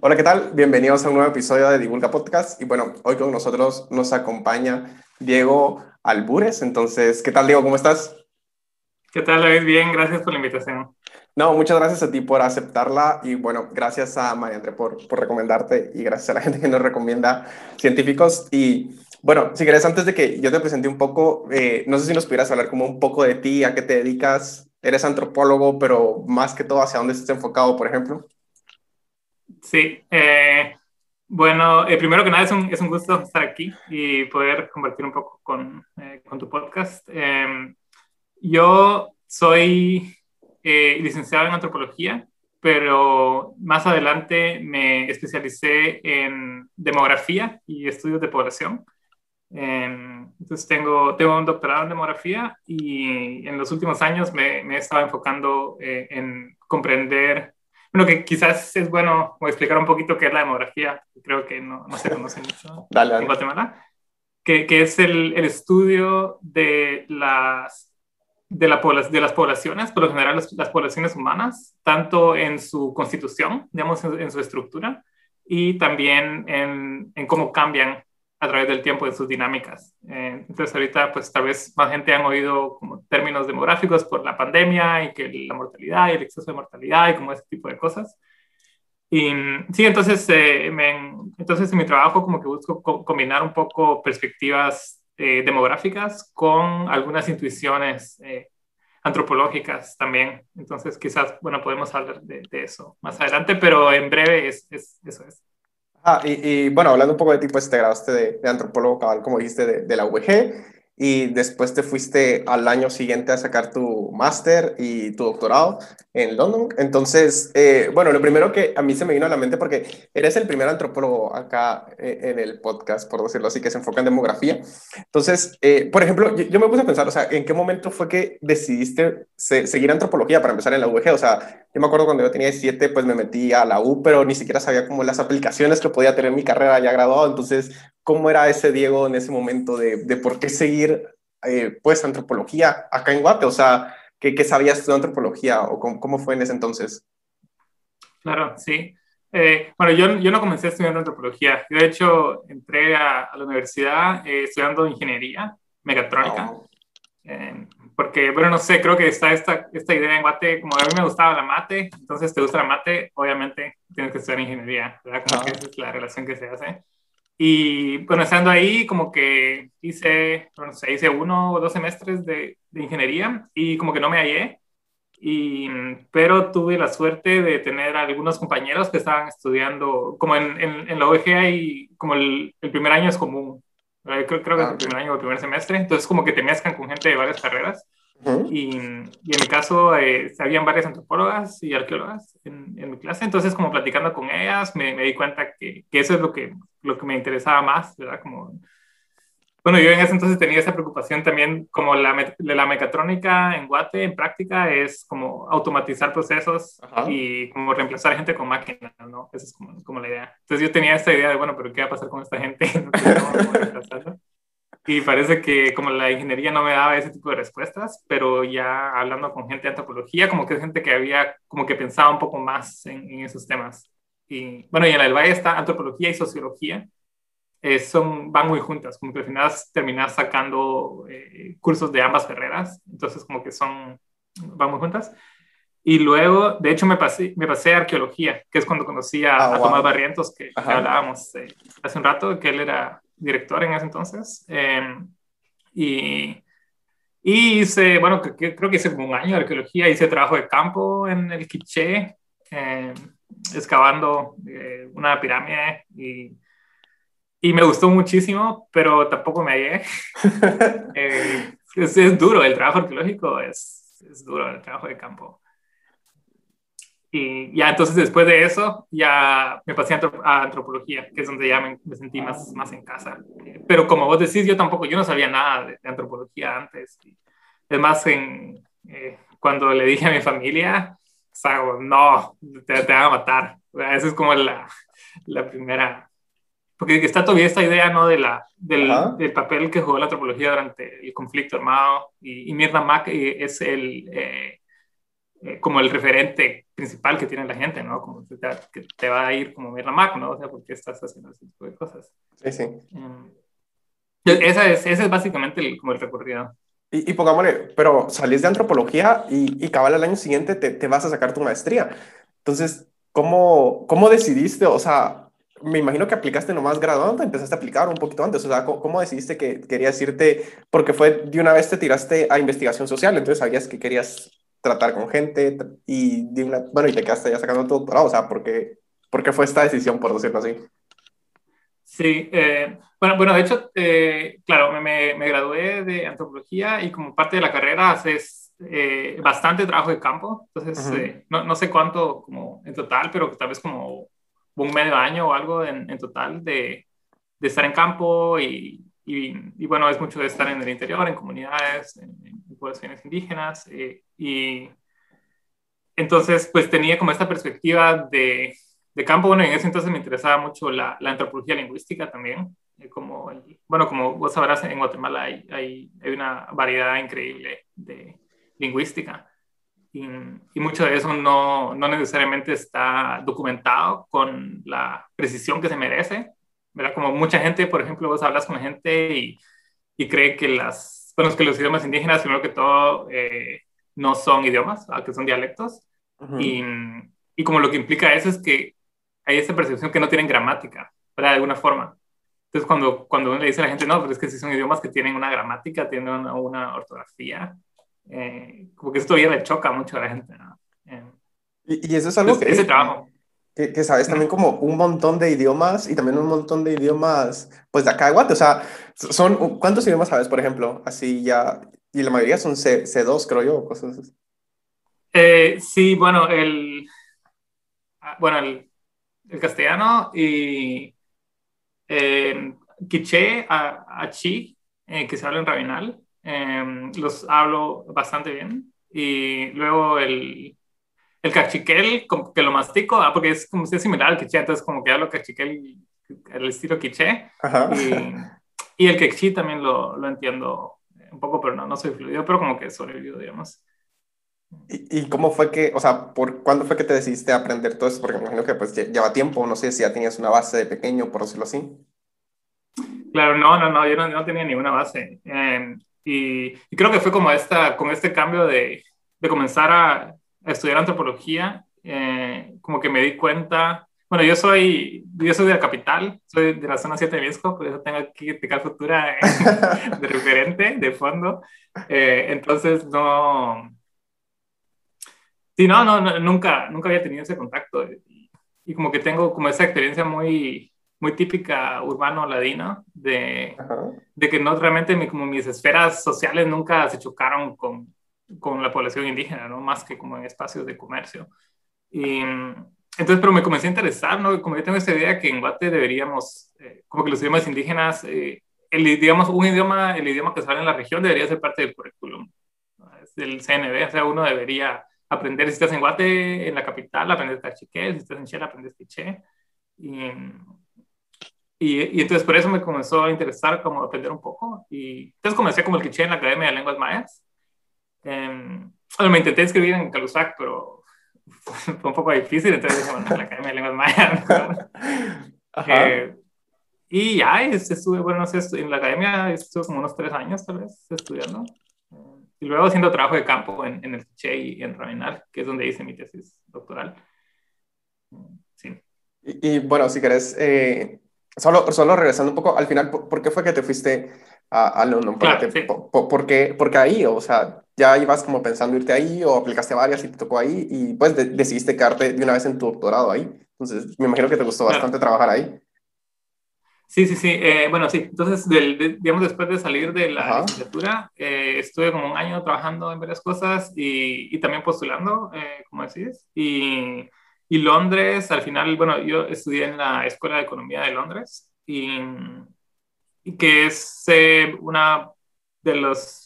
Hola, ¿qué tal? Bienvenidos a un nuevo episodio de Divulga Podcast. Y bueno, hoy con nosotros nos acompaña Diego Albures. Entonces, ¿qué tal, Diego? ¿Cómo estás? ¿Qué tal, David? Bien, gracias por la invitación. No, muchas gracias a ti por aceptarla y bueno, gracias a María André por, por recomendarte y gracias a la gente que nos recomienda científicos. Y bueno, si querés, antes de que yo te presente un poco, eh, no sé si nos pudieras hablar como un poco de ti, a qué te dedicas. Eres antropólogo, pero más que todo, ¿hacia dónde estás enfocado, por ejemplo? Sí, eh, bueno, eh, primero que nada es un, es un, gusto estar aquí y poder compartir un poco con, eh, con tu podcast. Em, yo soy licenciado en antropología, pero más adelante me especialicé en demografía y estudios de población. Em, entonces tengo, tengo un doctorado en demografía y en los últimos años me, me he estado enfocando en comprender bueno, que quizás es bueno explicar un poquito qué es la demografía, creo que no, no se conoce mucho en Guatemala, que, que es el, el, estudio de las, de, la de las poblaciones, por lo general las, las, poblaciones humanas, tanto en su constitución, digamos, en, en su estructura, y también en, en cómo cambian a través del tiempo de sus dinámicas. Eh, entonces ahorita pues tal vez más gente han oído como términos demográficos por la pandemia y que la mortalidad y el exceso de mortalidad y como ese tipo de cosas. Y sí, entonces, eh, me, entonces en mi trabajo como que busco combinar un poco perspectivas eh, demográficas con algunas intuiciones antropológicas también. Entonces quizás, bueno, podemos hablar de, de, eso más adelante, pero en breve es, es, eso es. Ah, y, bueno, hablando un poco de ti, pues te graduaste de, de antropólogo cabal, como dijiste, de, de la UG y después te fuiste al año siguiente a sacar tu máster y tu doctorado en London. Entonces, eh, bueno, lo primero que a mí se me vino a la mente, porque eres el primer antropólogo acá eh, en el podcast, por decirlo así, que se enfoca en demografía. Entonces, eh, por ejemplo, yo, me puse a pensar, o sea, ¿en qué momento fue que decidiste seguir antropología para empezar en la UG? O sea, yo me acuerdo cuando yo tenía 17, pues me metí a la U, pero ni siquiera sabía como las aplicaciones que podía tener mi carrera ya graduado. Entonces, ¿Cómo era ese Diego en ese momento de, de por qué seguir eh, pues antropología acá en Guate? O sea, ¿qué, qué sabías de antropología o cómo, cómo, fue en ese entonces? Claro, sí. Eh, bueno, yo, yo no comencé estudiando antropología. Yo, de hecho, entré a, a la universidad eh, estudiando ingeniería mecatrónica. Oh. porque, bueno, no sé, creo que está esta, esta idea en Guate, como a mí me gustaba la mate, entonces te gusta la mate, obviamente tienes que estudiar ingeniería, ¿verdad? Como que esa es la relación que se hace. Y bueno, estando ahí, como que hice, no sé, hice uno o dos semestres de, de, ingeniería y como que no me hallé. Y, pero tuve la suerte de tener algunos compañeros que estaban estudiando, como en, en, en la OEG hay, como el, el, primer año es común, creo, creo que es el ah, primer año o el primer semestre, entonces como que te mezclan con gente de varias carreras y, y, en mi caso, eh, habían varias antropólogas y arqueólogas en, en, mi clase, entonces como platicando con ellas, me, me di cuenta que, que, eso es lo que, lo que me interesaba más, ¿verdad? Como, bueno, yo en ese entonces tenía esa preocupación también, como la, la mecatrónica en Guate, en práctica, es como automatizar procesos Ajá. y como reemplazar gente con máquinas, ¿no? Esa es como, como, la idea. Entonces yo tenía esta idea de, bueno, pero ¿qué va a pasar con esta gente? No y parece que como la ingeniería no me daba ese tipo de respuestas, pero ya hablando con gente de antropología, como que es gente que había, como que pensaba un poco más en, en esos temas. Y bueno, y en el Valle está antropología y sociología, eh, son, van muy juntas, como que al final terminas sacando eh, cursos de ambas carreras, entonces como que son, van muy juntas. Y luego, de hecho, me pasé, me pasé a arqueología, que es cuando conocí a, oh, a Tomás Barrientos, que, que hablábamos eh, hace un rato, que él era director en ese entonces. Eh, y, y, hice, bueno, que, creo que hice como un año de arqueología, hice trabajo de campo en el Quiché, eh, excavando eh, una pirámide y, y, me gustó muchísimo, pero tampoco me hallé. Eh, es, es, duro, el trabajo arqueológico es, es duro, el trabajo de campo. Y ya entonces después de eso, ya me pasé a antropología, que es donde ya me, me, sentí más, más en casa. Pero como vos decís, yo tampoco, yo no sabía nada de, de antropología antes. Es más, en, eh, cuando le dije a mi familia, o sea, no, te, te van a matar. Esa es como la, la primera... Porque está todavía esta idea, ¿no? De la, del, del, papel que jugó la antropología durante el conflicto armado. Y, y Mirna Mack es el... Eh, eh, como el referente principal que tiene la gente, ¿no? Como que te, va a ir como ver la Mac, ¿no? O sea, ¿por qué estás haciendo ese tipo de cosas? Sí, sí. Um, esa es, ese es básicamente el, como el recorrido. Y, y, pongámosle, pero salís de antropología y, y cabal al año siguiente te, te, vas a sacar tu maestría. Entonces, ¿cómo, ¿cómo decidiste? O sea, me imagino que aplicaste nomás graduando, empezaste a aplicar un poquito antes. O sea, ¿cómo, decidiste que querías irte? Porque fue de una vez te tiraste a investigación social, entonces sabías que querías tratar con gente y de una, bueno, y te quedaste ya sacando tu doctorado. O sea, ¿por qué, ¿por qué fue esta decisión, por decirlo así? Sí, eh, bueno, bueno, de hecho, eh, claro, me, me, gradué de antropología y como parte de la carrera haces eh, bastante trabajo de campo, entonces no, no, sé cuánto como en total, pero tal vez como un medio año o algo en, en total de, de, estar en campo y, y, bueno, es mucho de estar en el interior, en comunidades, en, en poblaciones indígenas y entonces pues tenía como esta perspectiva de de campo, bueno, en ese entonces me interesaba mucho la, la antropología lingüística también. Eh, como, bueno, como vos sabrás, en Guatemala hay, hay, hay una variedad increíble de lingüística. Y, y, mucho de eso no, no, necesariamente está documentado con la precisión que se merece. ¿verdad? Como mucha gente, por ejemplo, vos hablas con gente y, y cree que, las, bueno, que los idiomas indígenas, primero que todo, eh, no son idiomas, que son dialectos. y, y, como lo que implica eso es que hay esa percepción que no tienen gramática, ¿verdad? De alguna forma. Entonces, cuando, cuando uno le dice a la gente, no, pero es que si son idiomas que tienen una gramática, tienen una, una ortografía, eh, como que esto ya le choca mucho a la gente, ¿no? Eh, y, y, eso es algo que... Ese trabajo. Que, que, sabes también como un montón de idiomas y también un montón de idiomas, pues de acá de Guate, o sea, son, ¿cuántos idiomas sabes, por ejemplo? Así ya, y la mayoría son C, C2, creo yo, cosas así. Eh, sí, bueno, el, ah, bueno, el, el castellano y eh, quiché, a, chi, eh, que se habla en rabinal, em, los hablo bastante bien. Y luego el, el cachiquel, que lo mastico, ah, porque es como si es similar al quiché, entonces como que hablo cachiquel el estilo quiché. Y, y, el quechí también lo, lo, entiendo un poco, pero no, no soy fluido, pero como que sobrevivo, digamos. ¿Y, cómo fue que, o sea, por cuándo fue que te decidiste aprender todo eso? Porque me imagino que pues lleva tiempo, no sé si ya tenías una base de pequeño, por decirlo así. Claro, no, no, no, yo no, no tenía ninguna base. Em, y, y, creo que fue como esta, con este cambio de, de comenzar a, estudiar antropología, eh, como que me di cuenta, bueno, yo soy, yo soy de la capital, soy de la zona 7 de Misco, por eso tengo aquí Tical Futura de referente, de fondo. Eh, entonces, no, Sí, no, no, nunca, nunca había tenido ese contacto y, como que tengo como esa experiencia muy, muy típica urbano-ladina de, de que no realmente mi, como mis esferas sociales nunca se chocaron con, con la población indígena, ¿no? Más que como en espacios de comercio. Y entonces, pero me comencé a interesar, ¿no? Como yo tengo esa idea que en Guate deberíamos, eh, como que los idiomas indígenas, eh, el, digamos, un idioma, el idioma que sale en la región debería ser parte del currículum del CNB, o sea, uno debería aprender, si estás en Guate, en la capital, aprendes cachiqué, si estás en Chile, aprendes quiché. Y, y, y, entonces por eso me comenzó a interesar como aprender un poco. Y entonces comencé como el quiché en la Academia de Lenguas Mayas. Eh, bueno, me intenté escribir en Calusac, pero fue un poco difícil, entonces dije, bueno, en la Academia de Lenguas Mayas. eh, y ya, estuve, bueno, no sé, en la academia estuve como unos tres años tal vez estudiando. Y luego haciendo trabajo de campo en, en el Che y en Ravenal, que es donde hice mi tesis doctoral. Sí. Y, y bueno, si querés, eh, solo, solo regresando un poco, al final, ¿por, qué fue que te fuiste a, a London? Claro, sí. por, por, qué, porque ahí, o sea, ya ibas como pensando irte ahí o aplicaste varias y te tocó ahí y pues de, decidiste quedarte de una vez en tu doctorado ahí. Entonces, me imagino que te gustó bastante claro. trabajar ahí. Sí, sí, sí. Eh, bueno, sí. Entonces, del, de, digamos, después de salir de la Ajá. licenciatura, eh, estuve como un año trabajando en varias cosas y, y también postulando, eh, como decís. Y, y, Londres, al final, bueno, yo estudié en la Escuela de Economía de Londres y, y que es eh, una de los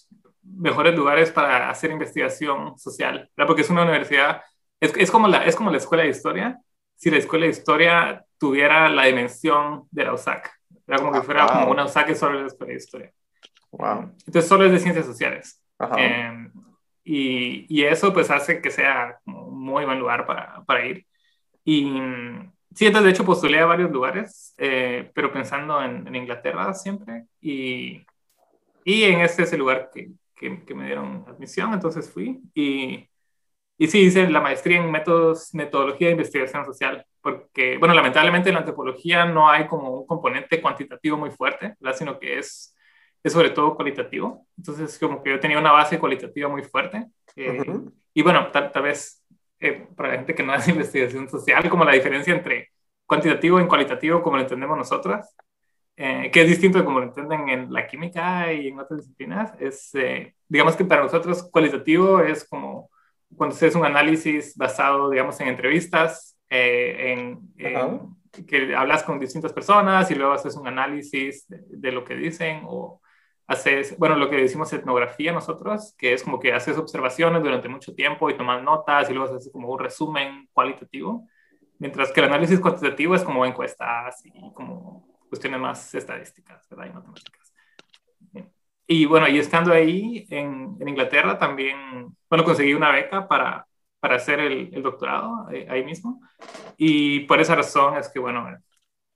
mejores lugares para hacer investigación social, ¿verdad? porque es una universidad, es, es, como la, es como la Escuela de Historia, si la Escuela de Historia tuviera la dimensión de la USAC. Era como que fuera ah, wow. como una USAC sobre la escuela de historia. Wow. Entonces solo es de ciencias sociales. Eh, y, y, eso pues hace que sea un muy buen lugar para, para ir. Y sí, entonces de hecho postulé a varios lugares, eh, pero pensando en, en, Inglaterra siempre. Y, y en este es el lugar que, que, que, me dieron admisión, entonces fui. Y, y sí, hice la maestría en métodos, metodología de investigación social, porque, bueno, lamentablemente en la antropología no hay como un componente cuantitativo muy fuerte, ¿verdad? sino que es es sobre todo cualitativo. Entonces, como que yo tenía una base cualitativa muy fuerte. Eh, y bueno, tal, tal vez eh, para la gente que no hace investigación social, como la diferencia entre cuantitativo y cualitativo, como lo entendemos nosotros, eh, que es distinto de como lo entienden en la química y en otras disciplinas, es, digamos que para nosotros cualitativo es como cuando haces un análisis basado, digamos, en entrevistas, en, que hablas con distintas personas y luego haces un análisis de, de lo que dicen o haces, bueno, lo que decimos etnografía nosotros, que es como que haces observaciones durante mucho tiempo y tomas notas y luego haces como un resumen cualitativo, mientras que el análisis cuantitativo es como encuestas y como cuestiones más estadísticas, ¿verdad? Y matemáticas. Y bueno, y estando ahí en, en Inglaterra también, bueno, conseguí una beca para, para hacer el, el doctorado eh, ahí mismo. Y por esa razón es que, bueno,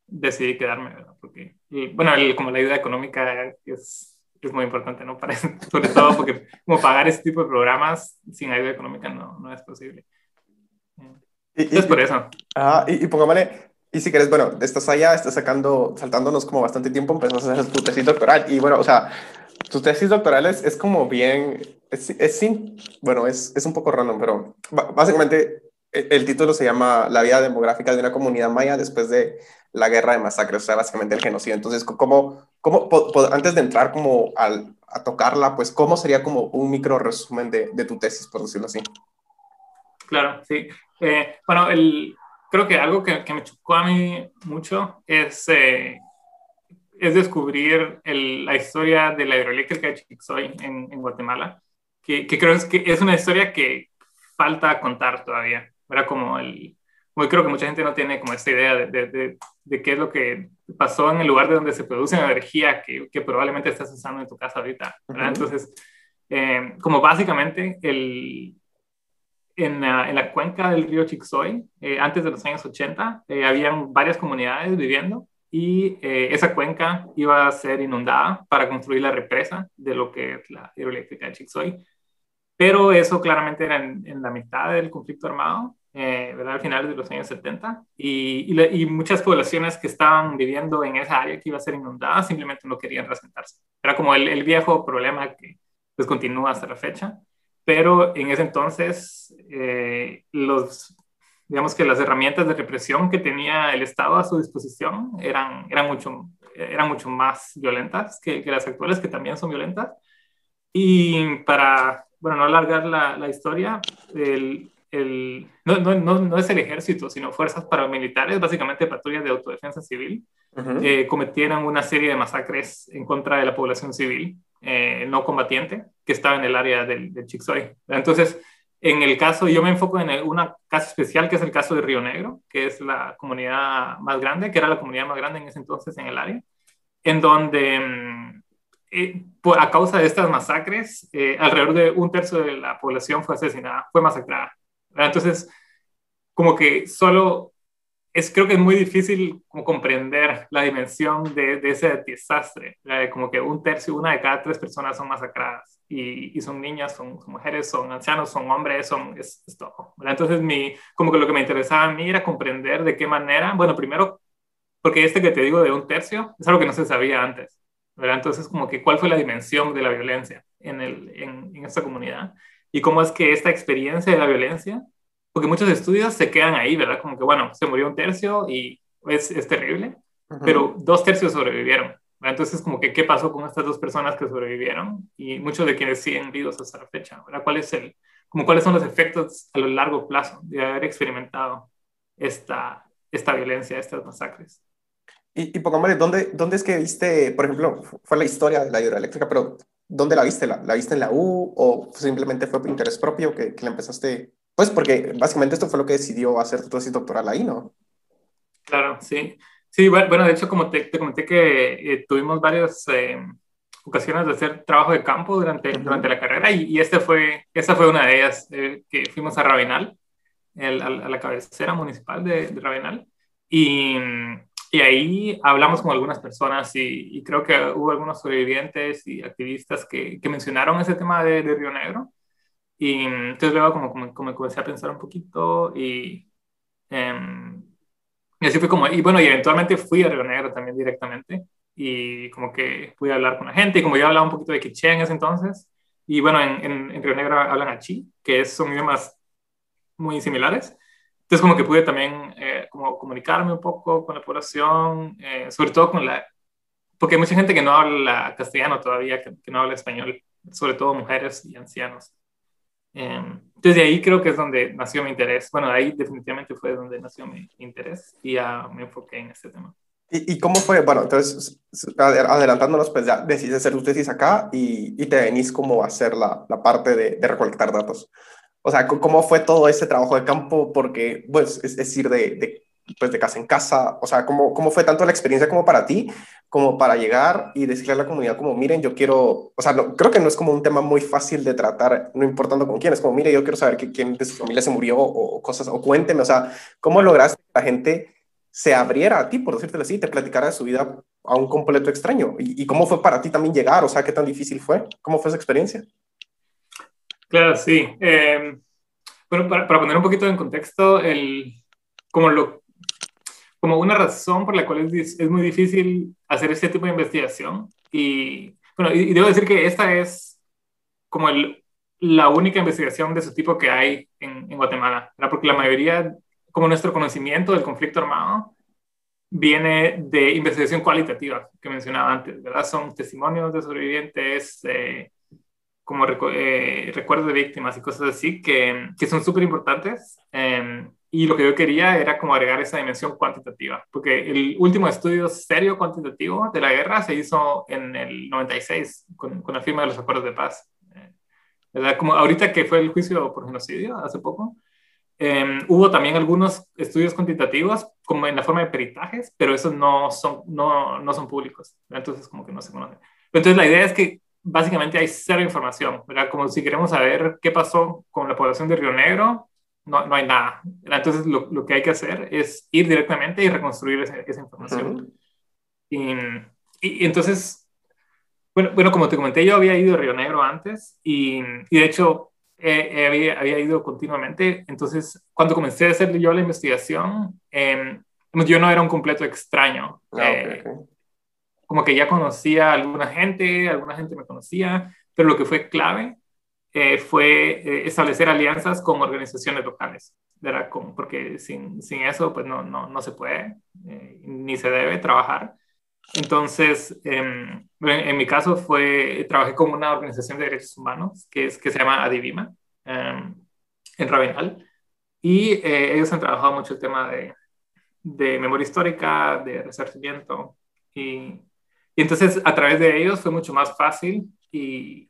decidí quedarme, ¿verdad? Porque, bueno, el, como la ayuda económica es es muy importante, ¿no? Para, sobre todo porque como pagar ese tipo de programas sin ayuda económica no, no es posible. Y, es por eso. Ah, y, y pongámosle, y si quieres, bueno, estás allá, estás sacando, saltándonos como bastante tiempo, empezás a hacer tu tesis doctoral. Y bueno, o sea, tu tesis doctoral es, es como bien, es, es sin, bueno, es, es un poco random, pero básicamente el, el título se llama La vida demográfica de una comunidad maya después de la guerra de masacres, o sea, básicamente el genocidio. Entonces, ¿cómo, cómo antes de entrar como al, a tocarla, pues, ¿cómo sería como un micro resumen de, de tu tesis, por decirlo así? Claro, sí. Eh, bueno, el, creo que algo que, que, me chocó a mí mucho es, eh, es descubrir el, la historia de la hidroeléctrica de Chiquixoy en, en Guatemala, que, que, creo es que es una historia que falta contar todavía. Era como el, muy creo que mucha gente no tiene como esta idea de, de, de, qué es lo que pasó en el lugar de donde se produce energía que, que probablemente estás usando en tu casa ahorita. Entonces, eh, como básicamente el, en, la, en, la cuenca del río Chixoy, eh, antes de los años 80, eh, habían varias comunidades viviendo y eh, esa cuenca iba a ser inundada para construir la represa de lo que es la hidroeléctrica de Chixoy. Pero eso claramente era en, en la mitad del conflicto armado eh, ¿verdad? Al final de los años 70, y, y, y, muchas poblaciones que estaban viviendo en esa área que iba a ser inundada simplemente no querían resentarse. Era como el, el viejo problema que pues continúa hasta la fecha, pero en ese entonces eh, los, digamos que las herramientas de represión que tenía el Estado a su disposición eran, eran, mucho, eran mucho más violentas que, que las actuales, que también son violentas. Y para, bueno, no alargar la, la historia, el, el, no, no, no, es el ejército, sino fuerzas paramilitares, básicamente patrullas de autodefensa civil, eh, cometieron una serie de masacres en contra de la población civil eh, no combatiente que estaba en el área del, del Chixoy. Entonces, en el caso, yo me enfoco en un caso especial que es el caso de Río Negro, que es la comunidad más grande, que era la comunidad más grande en ese entonces en el área, en donde mm, eh, por, a causa de estas masacres, eh, alrededor de un tercio de la población fue asesinada, fue masacrada. Entonces, como que solo es, creo que es muy difícil como comprender la dimensión de, de ese desastre, como que un tercio, una de cada tres personas son masacradas y, y son niñas, son, son, mujeres, son ancianos, son hombres, son, es, es todo. Entonces, mi, como que lo que me interesaba a mí era comprender de qué manera, bueno, primero, porque este que te digo de un tercio es algo que no se sabía antes. ¿verdad? Entonces, como que cuál fue la dimensión de la violencia en, el, en, en esta comunidad y cómo es que esta experiencia de la violencia, porque muchos estudios se quedan ahí, ¿verdad? Como que, bueno, se murió un tercio y es, es terrible, uh -huh. pero dos tercios sobrevivieron. Entonces, como que, ¿qué pasó con estas dos personas que sobrevivieron? Y muchos de quienes siguen vivos hasta la fecha, ¿verdad? ¿Cuál es el, como cuáles son los efectos a lo largo plazo de haber experimentado esta, esta violencia, estas masacres? Y, y pongámosle, ¿dónde, ¿dónde es que viste, por ejemplo, fue la historia de la hidroeléctrica, pero ¿dónde la viste? ¿La, ¿La, viste en la U o simplemente fue por interés propio que, que la empezaste? Pues porque básicamente esto fue lo que decidió hacer tu tesis doctoral ahí, ¿no? Claro, sí. Sí, bueno, de hecho, como te, te comenté que eh, tuvimos varios, eh, ocasiones de hacer trabajo de campo durante, durante la carrera y, y este fue, esta fue una de ellas, eh, que fuimos a Rabinal, el, a, la cabecera municipal de, de Rabinal, y, y, ahí hablamos con algunas personas y, y, creo que hubo algunos sobrevivientes y activistas que, que mencionaron ese tema de, de, Río Negro. Y entonces luego como, como, como, comencé a pensar un poquito y, um, y así fue como, y bueno, y eventualmente fui a Río Negro también directamente y como que pude hablar con la gente y como yo hablaba un poquito de quiché en ese entonces y bueno, en, en, en Río Negro hablan achí, que son idiomas muy similares. Entonces como que pude también eh, como comunicarme un poco con la población, eh, sobre todo con la... Porque hay mucha gente que no habla castellano todavía, que, que no habla español, sobre todo mujeres y ancianos. Eh, entonces de ahí creo que es donde nació mi interés. Bueno, ahí definitivamente fue donde nació mi interés y ya me enfoqué en este tema. ¿Y, ¿Y, cómo fue? Bueno, entonces, adelantándonos, pues ya decidiste hacer tu tesis acá y, y te venís como a hacer la, la parte de, de, recolectar datos. O sea, ¿cómo fue todo ese trabajo de campo? Porque, pues, es, es ir de, de, pues, de casa en casa. O sea, ¿cómo, ¿cómo fue tanto la experiencia como para ti, como para llegar y decirle a la comunidad como, miren, yo quiero, o sea, no, creo que no es como un tema muy fácil de tratar, no importando con quién, es como, mire, yo quiero saber que, quién de su familia se murió o cosas, o cuénteme, o sea, ¿cómo lograste que la gente se abriera a ti, por decírtelo así, te platicara de su vida a un completo extraño. ¿Y, ¿Y, cómo fue para ti también llegar? O sea, ¿qué tan difícil fue? ¿Cómo fue esa experiencia? Claro, sí. Eh, bueno, para, para, poner un poquito en contexto, el, como, lo, como una razón por la cual es, es muy difícil hacer este tipo de investigación. Y, bueno, y, debo decir que esta es como el, la única investigación de su tipo que hay en, en Guatemala, ¿verdad? porque la mayoría como nuestro conocimiento del conflicto armado viene de investigación cualitativa que mencionaba antes, ¿verdad? Son testimonios de sobrevivientes, eh, como recu eh, recuerdos de víctimas y cosas así que, que son súper importantes. Eh, y lo que yo quería era como agregar esa dimensión cuantitativa, porque el último estudio serio cuantitativo de la guerra se hizo en el 96 con, con la firma de los acuerdos de paz. Eh, ¿verdad? Como ahorita que fue el juicio por genocidio hace poco, eh, hubo también algunos estudios cuantitativos, como en la forma de peritajes, pero esos no son, no, no son públicos, entonces como que no se conocen. Entonces la idea es que básicamente hay cero información, ¿verdad? Como si queremos saber qué pasó con la población de Río Negro, no, no hay nada. Entonces lo, lo, que hay que hacer es ir directamente y reconstruir esa, esa información. Uh -huh. y, y, entonces, bueno, bueno, como te comenté, yo había ido a Río Negro antes y, y de hecho eh, había, había, ido continuamente. Entonces, cuando comencé a hacer yo la investigación, eh, yo no era un completo extraño. Ah, eh, okay, okay. Como que ya conocía a alguna gente, alguna gente me conocía, pero lo que fue clave eh, fue establecer alianzas con organizaciones locales, ¿verdad? Como, porque sin, sin, eso, pues no, no, no se puede ni se debe trabajar. Entonces, eh, en, en, mi caso fue, trabajé con una organización de derechos humanos que, es, que se llama Adivima, eh, en Ravenal, y eh, ellos han trabajado mucho el tema de, de memoria histórica, de resarcimiento, y, y, entonces a través de ellos fue mucho más fácil y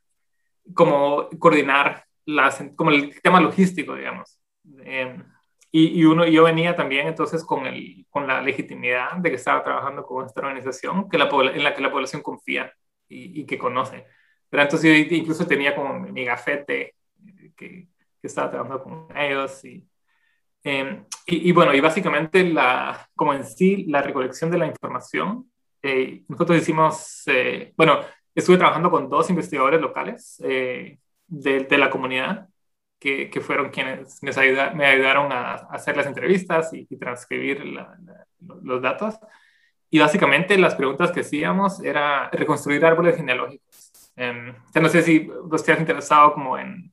como coordinar las, como el tema logístico, digamos. Em, y, y, uno, yo venía también entonces con, el, con la legitimidad de que estaba trabajando con esta organización que la, en la que la población confía y, y que conoce. Pero entonces yo incluso tenía como mi gafete que, que estaba trabajando con ellos. Y, eh, y, y, bueno, y básicamente la, como en sí la recolección de la información, eh, nosotros hicimos, eh, bueno, estuve trabajando con dos investigadores locales eh, de, de la comunidad que, que, fueron quienes me, ayuda, me ayudaron a, a, hacer las entrevistas y, y transcribir la, la, los datos. Y básicamente las preguntas que hacíamos era reconstruir árboles genealógicos. Eh, no sé si vos te has interesado como en,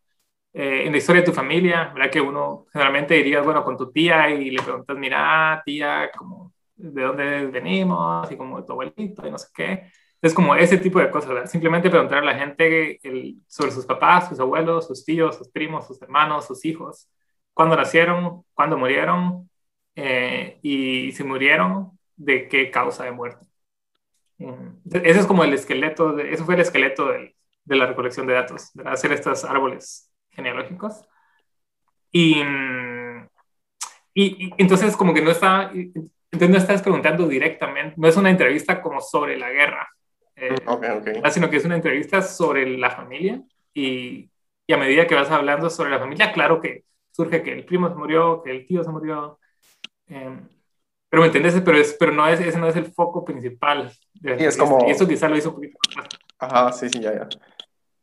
eh, en la historia de tu familia, ¿verdad? Que uno generalmente diría, bueno, con tu tía y le preguntas, mira, tía, como, ¿de dónde venimos? Y como tu abuelito y no sé qué. Es como ese tipo de cosas, ¿verdad? Simplemente preguntar a la gente el, sobre sus papás, sus abuelos, sus tíos, sus primos, sus hermanos, sus hijos, cuándo nacieron, cuándo murieron eh, y si murieron, de qué causa de muerte. Ese es como el esqueleto, de, fue el esqueleto de, de la recolección de datos, de hacer estos árboles genealógicos. Y, y, y, entonces como que no está, entonces no estás preguntando directamente, no es una entrevista como sobre la guerra, eh, mm, sino que es una entrevista sobre la familia y, y, a medida que vas hablando sobre la familia, claro que surge que el primo se murió, que el tío se murió. Em, pero me entiendes, pero, es, pero no es, ese no es el foco principal. y es como... Y eso quizá lo hizo un poquito más. Ajá, sí, sí, ya, ya.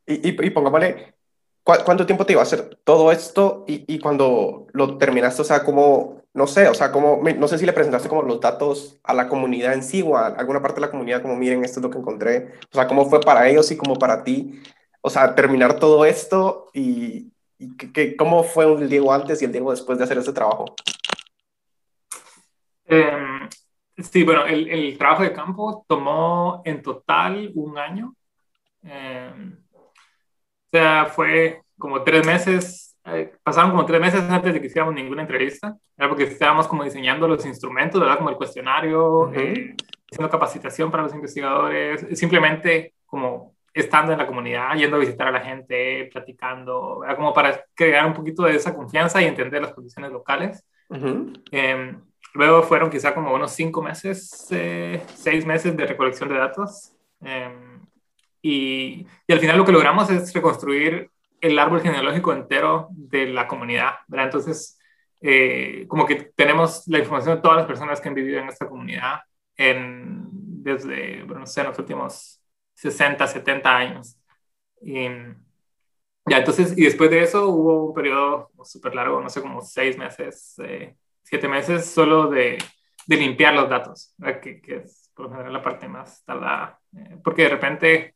Y, y, y pongámosle, ¿cuánto tiempo te iba a hacer todo esto? Y, y cuando lo terminaste, o sea, como, no sé, o sea, como, no sé si le presentaste como los datos a la comunidad en sí o a alguna parte de la comunidad, como miren, esto es lo que encontré. O sea, ¿cómo fue para ellos y como para ti? O sea, terminar todo esto y, que, ¿cómo fue el Diego antes y el Diego después de hacer este trabajo? Em, sí, bueno, el, el, trabajo de campo tomó en total un año. Em, o sea, fue como tres meses, eh, pasaron como tres meses antes de que hiciéramos ninguna entrevista, era porque estábamos como diseñando los instrumentos, ¿verdad? Como el cuestionario, eh, haciendo capacitación para los investigadores, simplemente como estando en la comunidad, yendo a visitar a la gente, platicando, era como para crear un poquito de esa confianza y entender las condiciones locales. eh, Luego fueron quizá como unos cinco meses, eh, seis meses de recolección de datos. Em, y, y, al final lo que logramos es reconstruir el árbol genealógico entero de la comunidad. ¿verdad? Entonces, eh, como que tenemos la información de todas las personas que han vivido en esta comunidad en, desde, bueno, no sé, en los últimos 60, 70 años. Y, ya, entonces, y después de eso hubo un periodo súper largo, no sé, como seis meses, eh, siete meses solo de, de limpiar los datos, que, que, es por lo general la parte más tardada. Eh, porque de repente,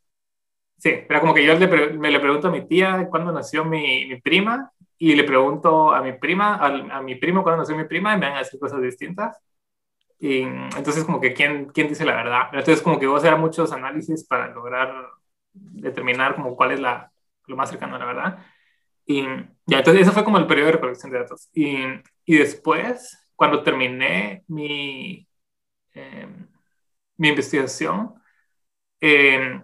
sí, era como que yo le, me le pregunto a mi tía cuándo nació mi, mi prima y le pregunto a mi prima, a, a, mi primo cuándo nació mi prima y me van a decir cosas distintas. Y entonces como que quién, quién dice la verdad. Entonces como que voy a hacer muchos análisis para lograr determinar como cuál es la, lo más cercano a la verdad. Y ya, entonces eso fue como el periodo de recolección de datos. Y, y después, cuando terminé mi, eh, mi investigación, eh,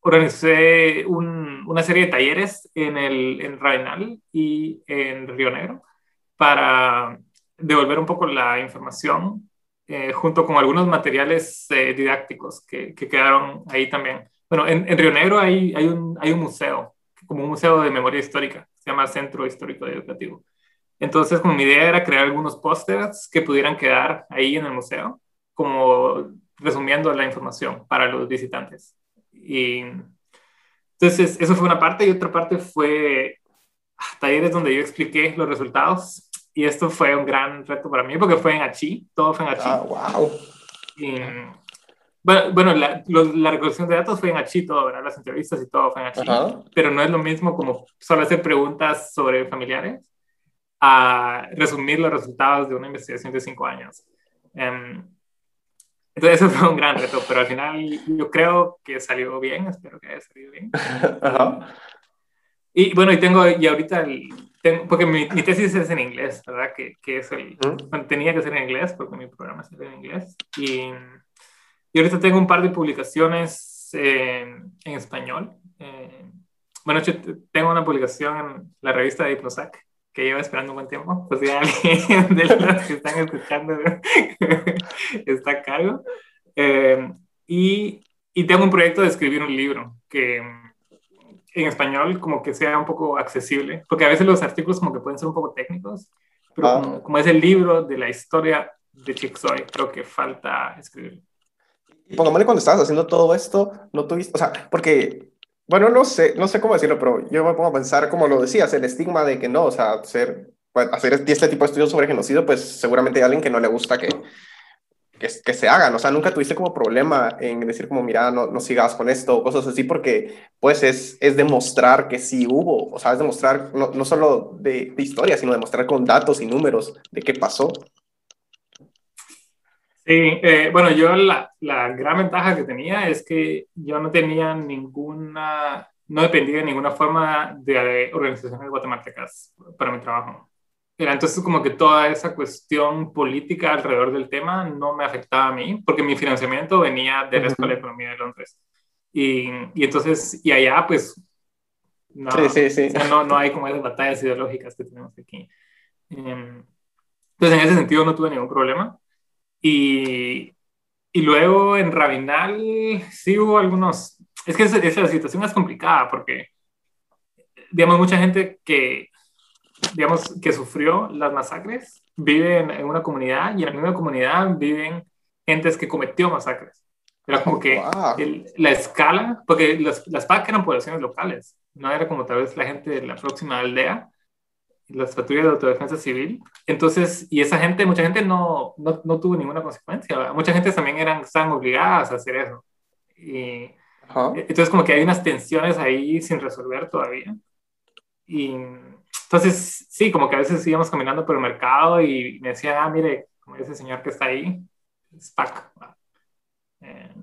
organicé un, una serie de talleres en el en y en Río Negro para devolver un poco la información eh, junto con algunos materiales eh, didácticos que, que, quedaron ahí también. Bueno, en, en Río Negro hay, hay, un, hay un museo como un museo de memoria histórica, se llama Centro Histórico Educativo. Entonces, mi idea era crear algunos pósters que pudieran quedar ahí en el museo, como resumiendo la información para los visitantes. Y entonces, eso fue una parte y otra parte fue talleres donde yo expliqué los resultados. Y esto fue un gran reto para mí porque fue en Achi, todo fue en Achi. Ah, wow. Y, bueno, bueno la, la, recolección de datos fue en Hachi todo, ¿verdad? Las entrevistas y todo fue en Hachi. Pero no es lo mismo como solo hacer preguntas sobre familiares a resumir los resultados de una investigación de cinco años. Um, entonces eso fue un gran reto, pero al final yo creo que salió bien, espero que haya salido bien. Ajá. Y bueno, y tengo, y ahorita, el, tengo, porque mi, mi, tesis es en inglés, ¿verdad? Que, que es el, bueno, tenía que ser en inglés porque mi programa es en inglés. Y y ahorita tengo un par de publicaciones eh, en español. Eh, bueno, tengo una publicación en la revista de Prozac que llevo esperando un buen tiempo. Pues si alguien de los que están escuchando está a cargo. Eh, y, y tengo un proyecto de escribir un libro que en español como que sea un poco accesible, porque a veces los artículos como que pueden ser un poco técnicos, pero ah. como, como, es el libro de la historia de Chicxoy, creo que falta escribir. Y pongámosle cuando estabas haciendo todo esto, no tuviste, o sea, porque, bueno, no sé, no sé cómo decirlo, pero yo me pongo a pensar, como lo decías, el estigma de que no, o sea, hacer, pues, hacer este tipo de estudios sobre genocidio, pues seguramente hay alguien que no le gusta que, que, que, se hagan, o sea, nunca tuviste como problema en decir como, mira, no, no sigas con esto, o cosas así, porque pues es, es demostrar que sí hubo, o sea, es demostrar no, no solo de, de historia, sino demostrar con datos y números de qué pasó. Sí, eh, bueno, yo la, la, gran ventaja que tenía es que yo no tenía ninguna, no dependía de ninguna forma de organizaciones guatemaltecas para mi trabajo. Era entonces como que toda esa cuestión política alrededor del tema no me afectaba a mí, porque mi financiamiento venía de la Escuela de Economía de Londres. Y, y entonces, y allá pues no, sí, sí, sí. no, no hay como esas batallas ideológicas que tenemos aquí. Em, entonces, en ese sentido no tuve ningún problema. Y, y luego en Rabinal sí hubo algunos, es que esa, esa situación es complicada porque, digamos, mucha gente que, digamos, que sufrió las masacres vive en, una comunidad y en la misma comunidad viven gentes que cometió masacres. Era como que la escala, porque las, las PAC eran poblaciones locales, no era como tal vez la gente de la próxima aldea, las patrullas de autodefensa civil. Entonces, y esa gente, mucha gente no, no, no tuvo ninguna consecuencia. Mucha gente también eran, estaban obligadas a hacer eso. Y, Entonces, como que hay unas tensiones ahí sin resolver todavía. Y entonces, sí, como que a veces íbamos caminando por el mercado y me decía, ah, mire, como ese señor que está ahí, es PAC. Eh,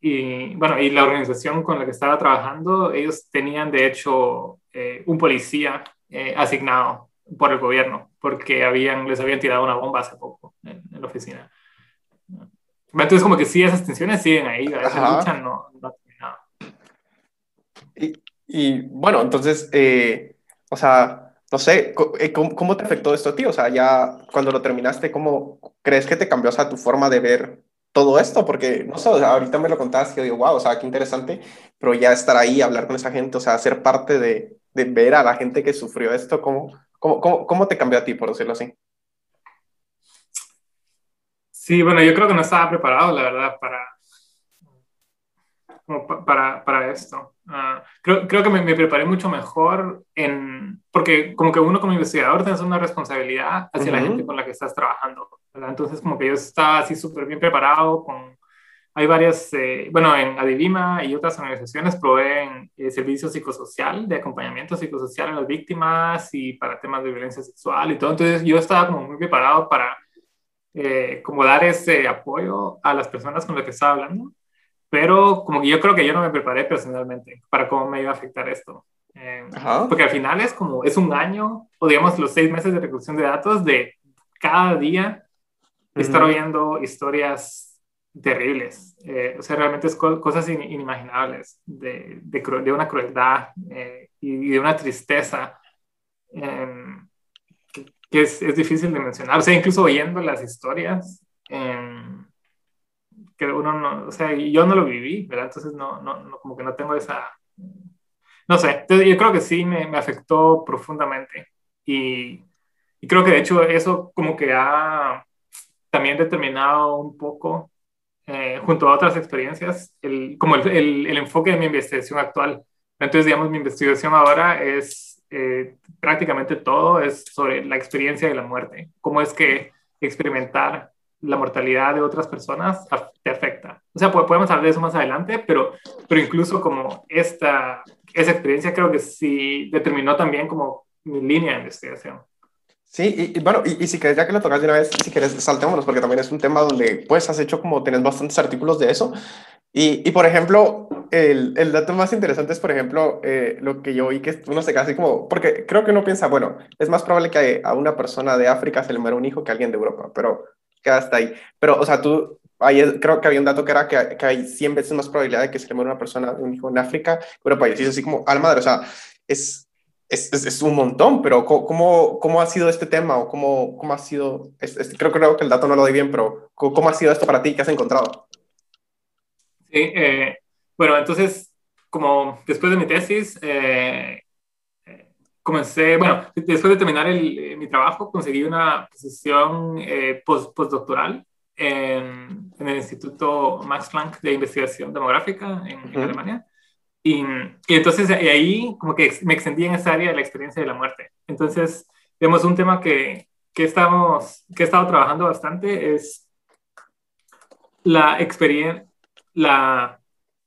y bueno, y la organización con la que estaba trabajando, ellos tenían de hecho eh, un policía eh, asignado por el gobierno, porque habían, les habían tirado una bomba hace poco en, la oficina. Entonces, como que sí, esas tensiones siguen ahí, esa lucha no, no ha terminado. Y, y bueno, entonces, o sea, no sé, eh, ¿cómo, te afectó esto a ti? O sea, ya cuando lo terminaste, ¿cómo crees que te cambió o sea, tu forma de ver todo esto? Porque, no sé, ahorita me lo contaste y yo digo, wow, o sea, qué interesante, pero ya estar ahí, hablar con esa gente, o sea, ser parte de, de ver a la gente que sufrió esto, ¿cómo, cómo, cómo, cómo te cambió a ti, por decirlo así? Sí, bueno, yo creo que no estaba preparado, la verdad, para, para, para esto. Ah, creo, creo, que me, me, preparé mucho mejor en, porque como que uno como investigador tienes una responsabilidad hacia la gente con la que estás trabajando. ¿verdad? Entonces como que yo estaba así súper bien preparado con... Hay varias, eh, bueno, en Adivima y otras organizaciones proveen eh, servicio psicosocial, de acompañamiento psicosocial a las víctimas y para temas de violencia sexual y todo. Entonces yo estaba como muy preparado para eh, como dar ese apoyo a las personas con las que estaba hablando pero como que yo creo que yo no me preparé personalmente para cómo me iba a afectar esto. Eh, porque al final es como, es un año, o digamos los seis meses de recolección de datos de cada día estar oyendo historias terribles. Eh, o sea, realmente es cosas inimaginables de, de, de, una crueldad eh, y, de una tristeza em, que, es, es, difícil de mencionar. O sea, incluso oyendo las historias. Em, que uno no, o sea, yo no lo viví, ¿verdad? Entonces no, no, no como que no tengo esa, no sé, entonces yo creo que sí me, me afectó profundamente y, y, creo que de hecho eso como que ha también determinado un poco, eh, junto a otras experiencias, el, como el, el, enfoque de mi investigación actual. Entonces, digamos, mi investigación ahora es eh, prácticamente todo, es sobre la experiencia de la muerte, cómo es que experimentar la mortalidad de otras personas te afecta. O sea, podemos hablar de eso más adelante, pero, pero incluso como esta, esa experiencia creo que sí determinó también como mi línea de investigación. Sí, y, bueno, y, si querés, ya que lo tocas de una vez, si querés, saltémonos, porque también es un tema donde, pues, has hecho como, tenés bastantes artículos de eso. Y, y por ejemplo, el, el, dato más interesante es, por ejemplo, eh, lo que yo oí que uno se así como, porque creo que uno piensa, bueno, es más probable que a una persona de África se le muera un hijo que a alguien de Europa, pero queda hasta ahí. Pero, o sea, tú, ahí creo que había un dato que era que, que, hay 100 veces más probabilidad de que se le muera una persona, un hijo en África, pero para es así como, al madre, o sea, es, es, es, un montón, pero ¿cómo, ¿cómo ha sido este tema o cómo, cómo ha sido, creo, creo que el dato no lo doy bien, pero ¿cómo, ha sido esto para ti? ¿Qué has encontrado? Sí, eh, bueno, entonces, como después de mi tesis, eh, comencé, bueno, después de terminar el, eh, mi trabajo, conseguí una posición eh, post, postdoctoral en, en, el Instituto Max Planck de Investigación Demográfica en, Alemania. Y, y, entonces ahí como que me extendí en esa área de la experiencia de la muerte. Entonces, digamos, un tema que, que, estamos, que he estado trabajando bastante es la, experiencia la,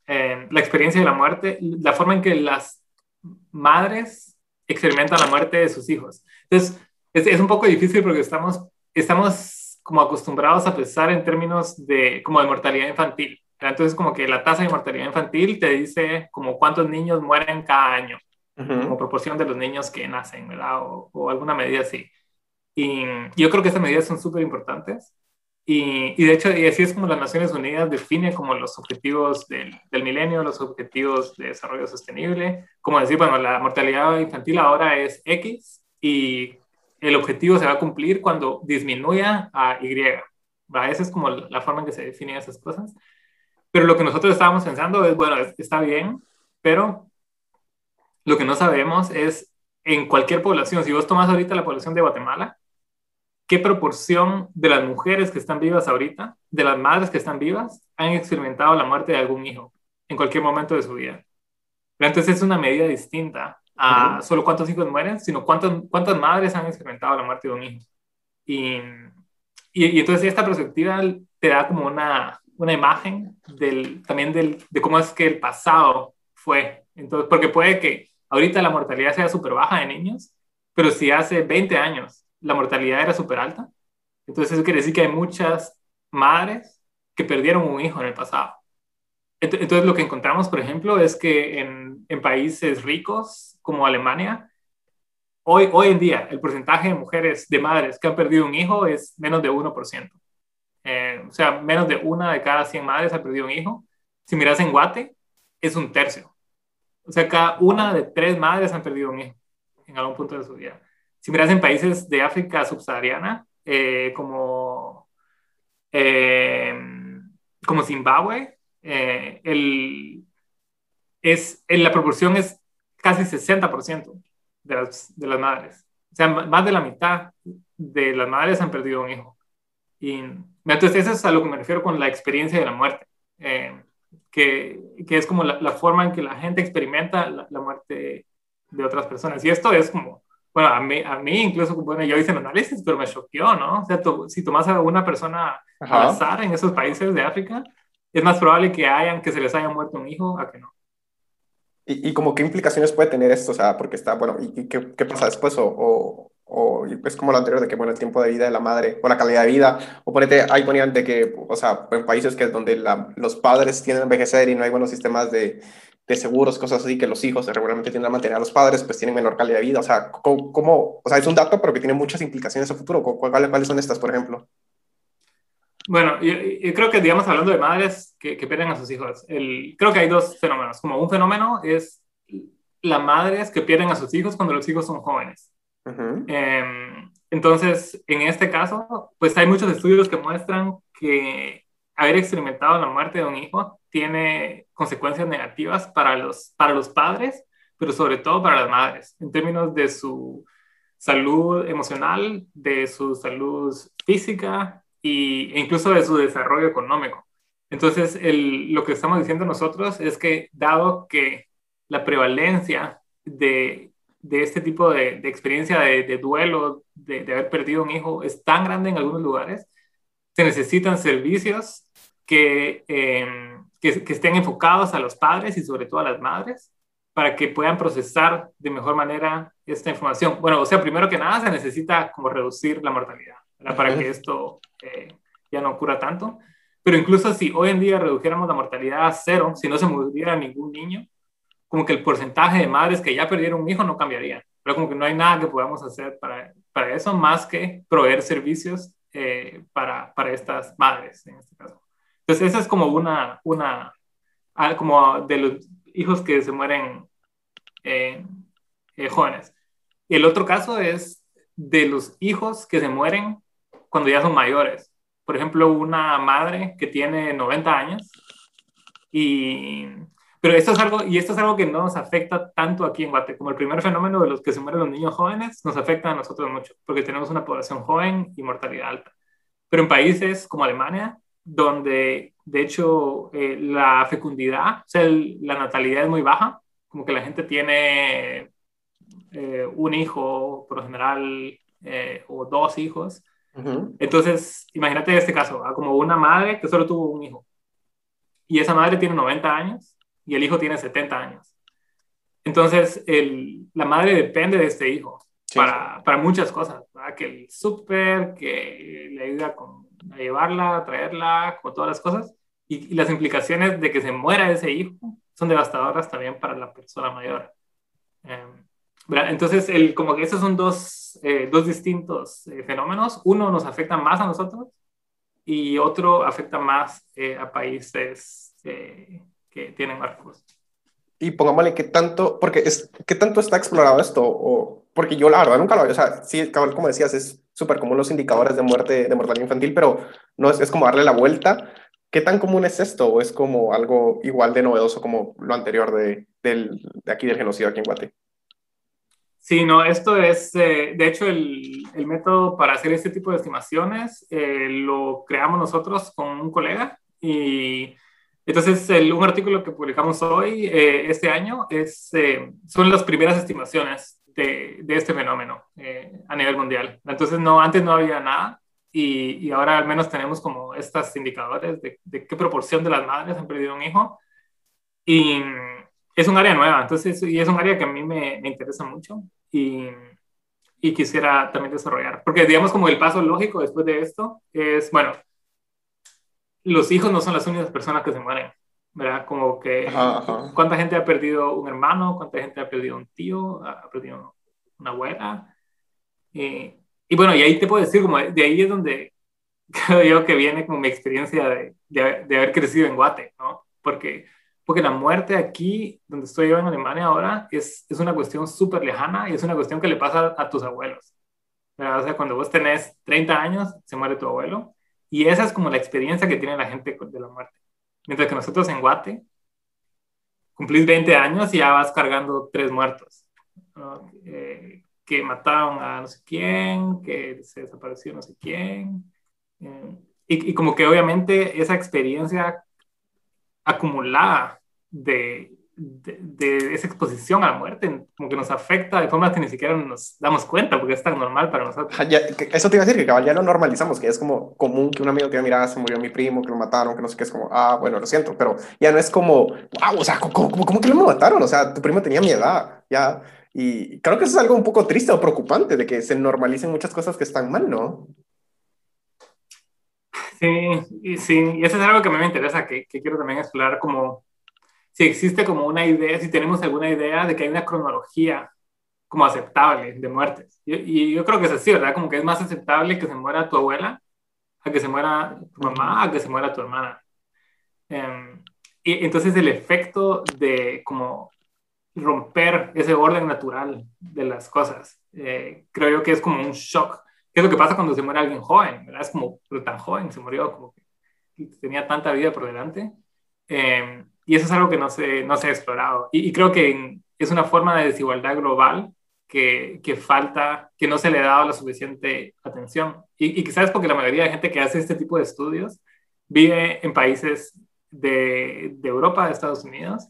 eh, la experiencia de la muerte, la forma en que las madres experimentan la muerte de sus hijos. Entonces, es, es, un poco difícil porque estamos, estamos como acostumbrados a pensar en términos de, como de mortalidad infantil. Entonces, como que la tasa de mortalidad infantil te dice como cuántos niños mueren cada año, como proporción de los niños que nacen, ¿verdad? O, o alguna medida así. Y yo creo que esas medidas son súper importantes y, y, de hecho, y así es como las Naciones Unidas define como los objetivos del, del, milenio, los objetivos de desarrollo sostenible. Como decir, bueno, la mortalidad infantil ahora es X y el objetivo se va a cumplir cuando disminuya a Y. ¿va? Esa es como la forma en que se definen esas cosas. Pero lo que nosotros estábamos pensando es, bueno, está bien, pero lo que no sabemos es en cualquier población, si vos tomas ahorita la población de Guatemala, ¿qué proporción de las mujeres que están vivas ahorita, de las madres que están vivas, han experimentado la muerte de algún hijo en cualquier momento de su vida? Entonces es una medida distinta a solo cuántos hijos mueren, sino cuántas, cuántas madres han experimentado la muerte de un hijo. Y, y, entonces esta perspectiva te da como una, una imagen del, también del, de cómo es que el pasado fue. Entonces, porque puede que ahorita la mortalidad sea súper baja de niños, pero si hace 20 años la mortalidad era súper alta, entonces eso quiere decir que hay muchas madres que perdieron un hijo en el pasado. Entonces lo que encontramos, por ejemplo, es que en, en países ricos como Alemania, hoy, hoy en día el porcentaje de mujeres, de madres que han perdido un hijo es menos de 1%. Eh, o sea, menos de una de cada 100 madres ha perdido un hijo. Si miras en Guate, es un tercio. O sea, cada una de tres madres han perdido un hijo en algún punto de su vida. Si miras en países de África subsahariana, eh, como, eh, como Zimbabue, eh, el, es, la proporción es casi 60% de las, de las madres. O sea, más de la mitad de las madres han perdido un hijo. Y entonces eso es a lo que me refiero con la experiencia de la muerte, eh, que, que, es como la, forma en que la gente experimenta la, muerte de otras personas. Y esto es como, bueno, a mí, a mí incluso, bueno, yo hice el análisis, pero me choqueó, ¿no? O sea, si tomas a una persona al azar en esos países de África, es más probable que hayan, que se les haya muerto un hijo a que no. ¿Y, y como qué implicaciones puede tener esto? O sea, porque está, bueno, ¿y qué, qué pasa después? O, o, o, es como lo anterior de que, bueno, el tiempo de vida de la madre o la calidad de vida, o ponete, ahí ponían de que, o sea, en países que donde los padres tienen que envejecer y no hay buenos sistemas de, de seguros, cosas así, que los hijos regularmente tienen que mantener a los padres, pues tienen menor calidad de vida. O sea, ¿cómo, o sea, es un dato, pero que tiene muchas implicaciones a futuro. ¿Cuáles, cuáles son estas, por ejemplo? Bueno, yo, creo que, digamos, hablando de madres que, que pierden a sus hijos, el, creo que hay dos fenómenos. Como un fenómeno es las madres que pierden a sus hijos cuando los hijos son jóvenes. Em, entonces, en este caso, pues hay muchos estudios que muestran que haber experimentado la muerte de un hijo tiene consecuencias negativas para los, para los padres, pero sobre todo para las madres, en términos de su salud emocional, de su salud física y, e incluso de su desarrollo económico. Entonces, lo que estamos diciendo nosotros es que dado que la prevalencia de, de este tipo de, de experiencia de, duelo, de, haber perdido un hijo, es tan grande en algunos lugares, se necesitan servicios que, em, que, que estén enfocados a los padres y sobre todo a las madres para que puedan procesar de mejor manera esta información. Bueno, o sea, primero que nada se necesita como reducir la mortalidad para que esto eh, ya no ocurra tanto. Pero incluso si hoy en día redujéramos la mortalidad a cero, si no se muriera ningún niño, como que el porcentaje de madres que ya perdieron un hijo no cambiaría. Pero como que no hay nada que podamos hacer para, para eso más que proveer servicios eh, para, para estas madres en este caso. Entonces, esa es como una, una, ah, como de los hijos que se mueren eh, jóvenes. Y el otro caso es de los hijos que se mueren cuando ya son mayores. Por ejemplo, una madre que tiene 90 años y... Pero esto es algo, y esto es algo que no nos afecta tanto aquí en Guate, como el primer fenómeno de los que se mueren los niños jóvenes, nos afecta a nosotros mucho, porque tenemos una población joven y mortalidad alta. Pero en países como Alemania, donde de hecho eh, la fecundidad, o sea, la natalidad es muy baja, como que la gente tiene eh, un hijo por lo general eh, o dos hijos, entonces, imagínate este caso, como una madre que solo tuvo un hijo y esa madre tiene 90 años y el hijo tiene 70 años. Entonces, el, la madre depende de este hijo para, para, muchas cosas, que el súper, que le ayuda con, a llevarla, a traerla, con todas las cosas. Y, las implicaciones de que se muera ese hijo son devastadoras también para la persona mayor. Em, entonces, el, como que esos son dos, eh, dos distintos eh, fenómenos. Uno nos afecta más a nosotros y otro afecta más eh, a países que tienen más recursos. y pongámosle qué tanto, porque es, qué tanto está explorado esto, o, porque yo la verdad nunca lo había, o sea, sí, como decías, es súper común los indicadores de muerte, de mortalidad infantil, pero no es, es como darle la vuelta. ¿Qué tan común es esto? ¿O es como algo igual de novedoso como lo anterior de, del, de aquí del genocidio aquí en Guate? Sí, no, esto es, eh, de hecho, el, el, método para hacer este tipo de estimaciones eh, lo creamos nosotros con un colega y entonces un artículo que publicamos hoy, eh, este año, es, son las primeras estimaciones de, este fenómeno a nivel mundial. Entonces, no, antes no había nada y, ahora al menos tenemos como estos indicadores de, qué proporción de las madres han perdido un hijo. Y es un área nueva, entonces, y es un área que a mí me, interesa mucho y, quisiera también desarrollar. Porque digamos como el paso lógico después de esto es, bueno, los hijos no son las únicas personas que se mueren, ¿verdad? Como que cuánta gente ha perdido un hermano, cuánta gente ha perdido un tío, ha perdido una abuela. Y, y bueno, y ahí te puedo decir, como de ahí es donde creo yo que viene como mi experiencia de, de, de haber crecido en Guate, ¿no? Porque, porque la muerte aquí, donde estoy yo en Alemania ahora, es, es una cuestión súper lejana y es una cuestión que le pasa a tus abuelos. ¿verdad? O sea, cuando vos tenés 30 años, se muere tu abuelo. Y esa es como la experiencia que tiene la gente de la muerte. Mientras que nosotros en Guate, cumplís 20 años y ya vas cargando tres muertos. ¿no? Eh, que mataron a no sé quién, que se desapareció no sé quién. Eh, y, y, como que obviamente esa experiencia acumulada de, de, de, esa exposición a la muerte, como que nos afecta de formas que ni siquiera nos damos cuenta, porque es tan normal para nosotros. Ya, eso te iba a decir, que cabal ya lo normalizamos, que es como común que un amigo te diga, mira, se murió mi primo, que lo mataron, que no sé qué, es como, ah, bueno, lo siento, pero ya no es como, wow, o sea, ¿cómo, cómo, cómo que lo mataron? O sea, tu primo tenía mi edad, ya y creo que eso es algo un poco triste o preocupante, de que se normalicen muchas cosas que están mal, ¿no? Sí, y sí, y eso es algo que a mí me interesa, que, que quiero también explorar como si existe como una idea, si tenemos alguna idea de que hay una cronología como aceptable de muertes. Y, y, yo creo que es así, ¿verdad? Como que es más aceptable que se muera tu abuela a que se muera tu mamá, a que se muera tu hermana. Um, y entonces el efecto de como romper ese orden natural de las cosas. Eh, creo yo que es como un shock. ¿Qué es lo que pasa cuando se muere alguien joven? ¿verdad? Es como tan joven, se murió, como que tenía tanta vida por delante. Eh, y eso es algo que no se, no se ha explorado. Y, y creo que es una forma de desigualdad global que, que, falta, que no se le ha dado la suficiente atención. Y, y quizás porque la mayoría de gente que hace este tipo de estudios vive en países de, de Europa, de Estados Unidos,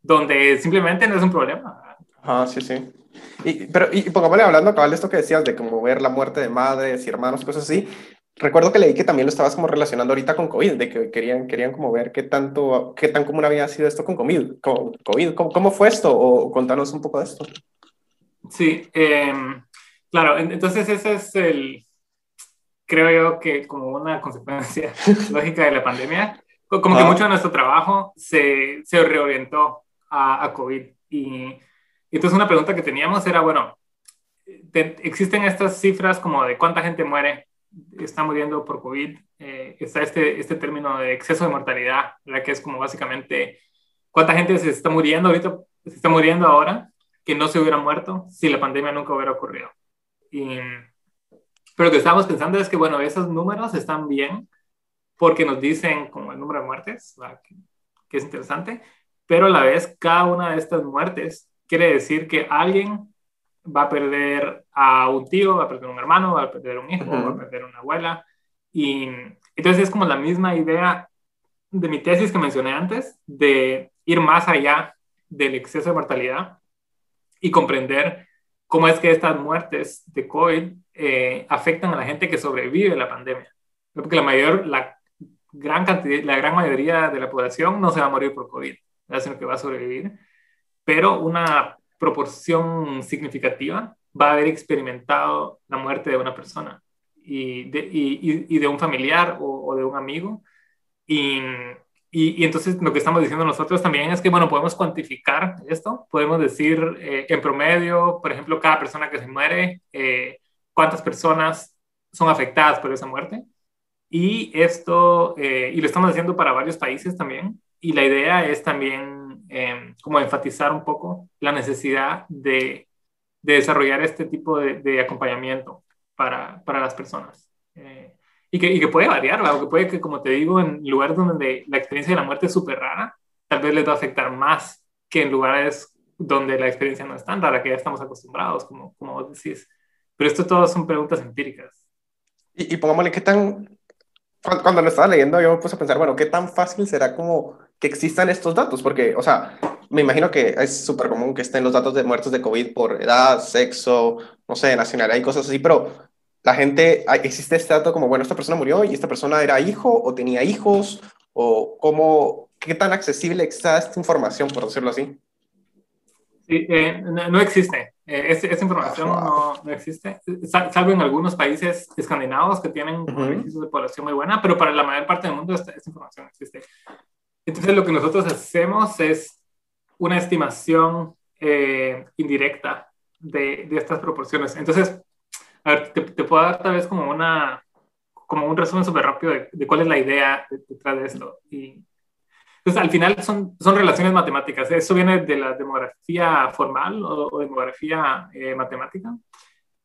donde simplemente no es un problema. Ah, sí, sí. Y, pero, y pongámosle hablando, cabal, de esto que decías, de como ver la muerte de madres y hermanos, cosas así. Recuerdo que leí que también lo estabas como relacionando ahorita con COVID, de que querían, querían como ver qué tanto, qué tan común había sido esto con COVID. Con COVID. ¿Cómo, ¿Cómo, fue esto? O contanos un poco de esto. Sí, eh, claro, entonces ese es el, creo yo que como una consecuencia lógica de la pandemia, como que ah. mucho de nuestro trabajo se, se reorientó a, a COVID. Y, entonces una pregunta que teníamos era, bueno, te, existen estas cifras como de cuánta gente muere, está muriendo por COVID, eh, está este, este término de exceso de mortalidad, ¿verdad? que es como básicamente cuánta gente se está muriendo ahorita, se está muriendo ahora, que no se hubiera muerto si la pandemia nunca hubiera ocurrido. Y, pero lo que estábamos pensando es que, bueno, esos números están bien porque nos dicen como el número de muertes, que es interesante, pero a la vez cada una de estas muertes quiere decir que alguien va a perder a un tío, va a perder un hermano, va a perder un hijo, uh -huh. va a perder una abuela. Y entonces es como la misma idea de mi tesis que mencioné antes, de ir más allá del exceso de mortalidad y comprender cómo es que estas muertes de COVID eh, afectan a la gente que sobrevive a la pandemia. Porque la mayor, la gran cantidad, la gran mayoría de la población no se va a morir por COVID sino que va a sobrevivir, pero una proporción significativa va a haber experimentado la muerte de una persona y de, y, y de un familiar o, o, de un amigo. Y, y, entonces lo que estamos diciendo nosotros también es que, bueno, podemos cuantificar esto, podemos decir eh, en promedio, por ejemplo, cada persona que se muere, eh, cuántas personas son afectadas por esa muerte. Y esto, eh, y lo estamos haciendo para varios países también, y la idea es también em, como enfatizar un poco la necesidad de, de desarrollar este tipo de, de acompañamiento para, para, las personas. Eh, y, que, y, que, puede variar, o que puede que, como te digo, en lugares donde la experiencia de la muerte es súper rara, tal vez les va a afectar más que en lugares donde la experiencia no es tan rara, que ya estamos acostumbrados, como, como vos decís. Pero esto todo son preguntas empíricas. Y, y pongámosle, ¿qué tan cuando, lo estaba leyendo, yo me puse a pensar, bueno, ¿qué tan fácil será como que existan estos datos? Porque, o sea, me imagino que es súper común que estén los datos de muertos de COVID por edad, sexo, no sé, nacionalidad y cosas así, pero la gente, existe este dato como, bueno, esta persona murió y esta persona era hijo o tenía hijos, o cómo, qué tan accesible está esta información, por decirlo así. Sí, eh, no, existe. Eh, esa información no, no, existe, salvo en algunos países escandinavos que tienen registros de población muy buena, pero para la mayor parte del mundo esta, información existe. Entonces lo que nosotros hacemos es una estimación eh, indirecta de, de, estas proporciones. Entonces, a ver, te, te, puedo dar tal vez como, una, como un resumen súper rápido de, de, cuál es la idea detrás de esto. Y, entonces, al final son, son relaciones matemáticas. Eso viene de la demografía formal o, demografía eh, matemática.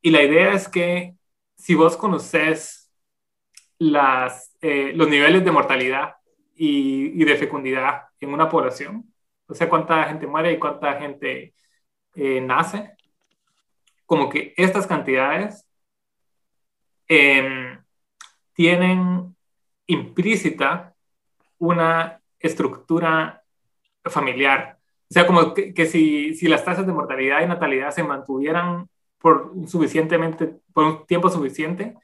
Y la idea es que si vos conoces las, eh, los niveles de mortalidad y, y, de fecundidad en una población, o sea, cuánta gente muere y cuánta gente eh, nace, como que estas cantidades em, tienen implícita una estructura familiar. O sea, como que, si, si, las tasas de mortalidad y natalidad se mantuvieran por suficientemente, por un tiempo suficiente,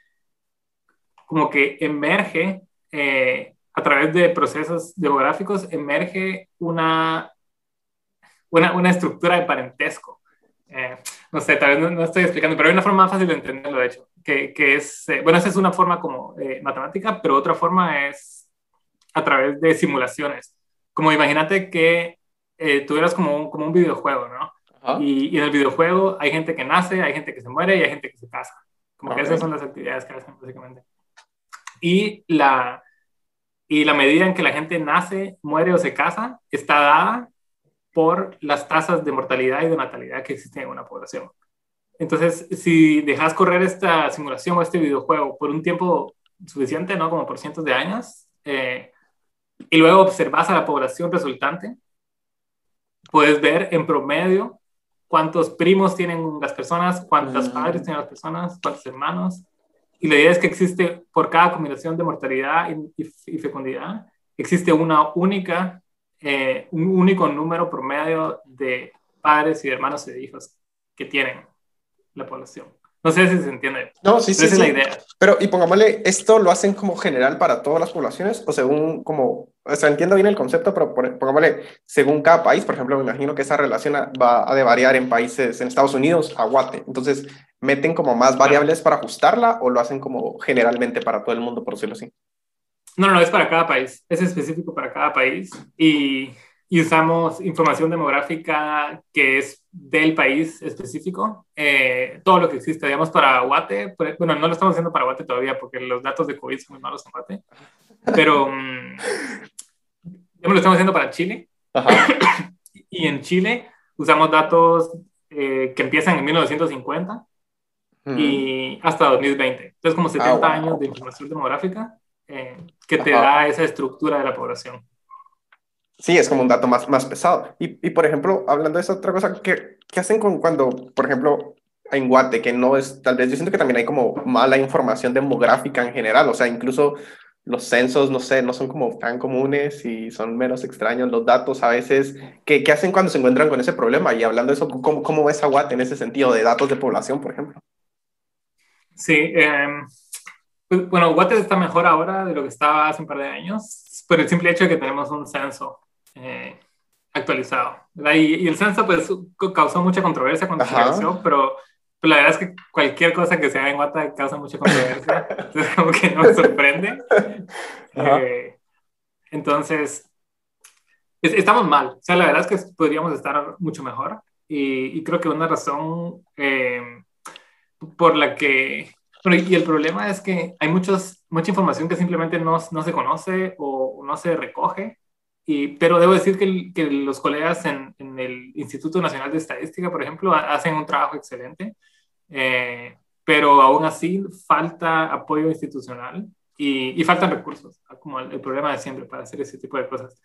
como que emerge eh, a través de procesos demográficos, emerge una, una, una estructura de parentesco. Eh, no sé, tal vez no, estoy explicando, pero hay una forma más fácil de entenderlo, de hecho, que, que es, eh, bueno, esa es una forma como matemática, pero otra forma es a través de simulaciones. Como imagínate que eh, tuvieras como un, como un videojuego, ¿no? Y, en el videojuego hay gente que nace, hay gente que se muere y hay gente que se casa. Como que esas son las actividades que hacen, básicamente. Y la, y la medida en que la gente nace, muere o se casa está dada por las tasas de mortalidad y de natalidad que existen en una población. Entonces, si dejas correr esta simulación o este videojuego por un tiempo suficiente, ¿no? Como por cientos de años, eh, y luego observas a la población resultante, puedes ver en promedio cuántos primos tienen las personas, cuántos padres tienen las personas, cuántos hermanos. Y la idea es que existe, por cada combinación de mortalidad y, fecundidad, existe una única, eh, un único número promedio de padres y hermanos y de hijos que tienen la población. No sé si se entiende. No, sí, sí. Esa es la idea. Pero, y pongámosle, ¿esto lo hacen como general para todas las poblaciones? O según, como, o sea, entiendo bien el concepto, pero pongámosle, según cada país, por ejemplo, me imagino que esa relación va a de variar en países, en Estados Unidos, a Guate. Entonces, ¿meten como más variables para ajustarla o lo hacen como generalmente para todo el mundo, por decirlo así? No, no, es para cada país. Es específico para cada país. Y y usamos información demográfica que es del país específico, eh, todo lo que existe, digamos, para Guate, bueno, no lo estamos haciendo para Guate todavía porque los datos de COVID son muy malos en Guate, pero um, lo estamos haciendo para Chile. y en Chile usamos datos eh, que empiezan en 1950 y hasta 2020. Entonces, como 70 ah, años de información demográfica eh, que te da esa estructura de la población. Sí, es como un dato más, más pesado. Y, y por ejemplo, hablando de esa otra cosa, ¿qué, ¿qué hacen con cuando, por ejemplo, en Guate, que no es, tal vez yo siento que también hay como mala información demográfica en general, o sea, incluso los censos, no sé, no son como tan comunes y son menos extraños los datos a veces. ¿Qué, qué hacen cuando se encuentran con ese problema? Y hablando de eso, ¿cómo, cómo ves a Guate en ese sentido de datos de población, por ejemplo? Sí, pues, bueno, Guate está mejor ahora de lo que estaba hace un par de años, por el simple hecho de que tenemos un censo eh, actualizado. Y, el censo pues causó mucha controversia cuando se realizó, pero, la verdad es que cualquier cosa que se haga en Guata causa mucha controversia, entonces como que no me sorprende. Eh, entonces, estamos mal, o sea, la verdad es que podríamos estar mucho mejor. Y, creo que una razón eh, por la que... y el problema es que hay muchos, mucha información que simplemente no, no se conoce o no se recoge Y, pero debo decir que, que los colegas en, en, el Instituto Nacional de Estadística, por ejemplo, hacen un trabajo excelente, eh, pero aún así falta apoyo institucional y, y faltan recursos, como el, el, problema de siempre para hacer ese tipo de cosas.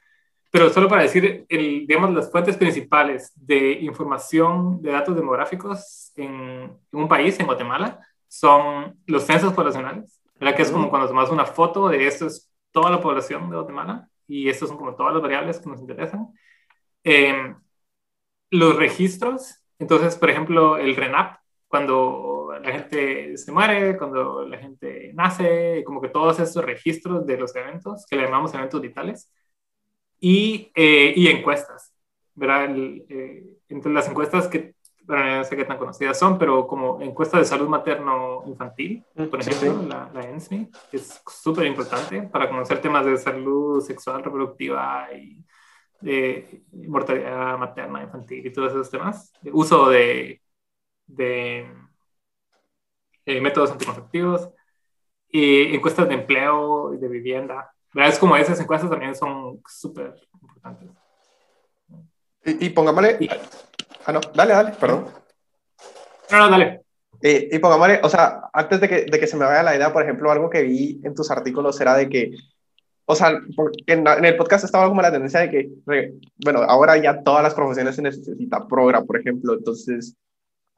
Pero solo para decir, el, digamos, las fuentes principales de información de datos demográficos en, en un país, en Guatemala, son los censos poblacionales, ¿verdad? Que es como cuando tomas una foto de esto es toda la población de Guatemala y estos son como todas las variables que nos interesan. Eh, los registros, entonces, por ejemplo, el RENAP, cuando la gente se muere, cuando la gente nace, como que todos estos registros de los eventos, que le llamamos eventos vitales, y, eh, y encuestas, ¿verdad? El, eh, entre las encuestas que bueno, no sé qué tan conocidas son, pero como encuesta de salud materno-infantil, por ejemplo, la, la ENSMI, es súper importante para conocer temas de salud sexual, reproductiva y de mortalidad materna, infantil y todos esos temas. De uso de, de eh, métodos anticonceptivos y encuestas de empleo y de vivienda. ¿Verdad? Es como esas encuestas también son súper importantes. Y, y pongámosle... Ah, no, dale, dale, perdón. No, no, dale. Y, y pongámosle, o sea, antes de que, de que se me vaya la idea, por ejemplo, algo que vi en tus artículos era de que, o sea, en, en el podcast estaba como la tendencia de que, bueno, ahora ya todas las profesiones se necesita progra, por ejemplo, entonces,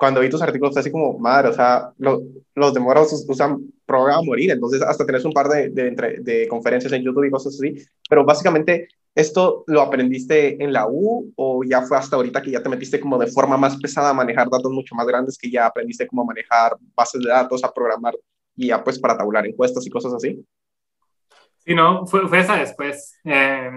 cuando vi tus artículos, así como, madre, o sea, lo, los demógrafos usan progra a morir, entonces hasta tenés un par de, de, de, conferencias en YouTube y cosas así, pero básicamente ¿Esto lo aprendiste en la U o ya fue hasta ahorita que ya te metiste como de forma más pesada a manejar datos mucho más grandes que ya aprendiste cómo manejar bases de datos, a programar y ya pues para tabular encuestas y cosas así? Sí, no, fue, fue esa después. Eh,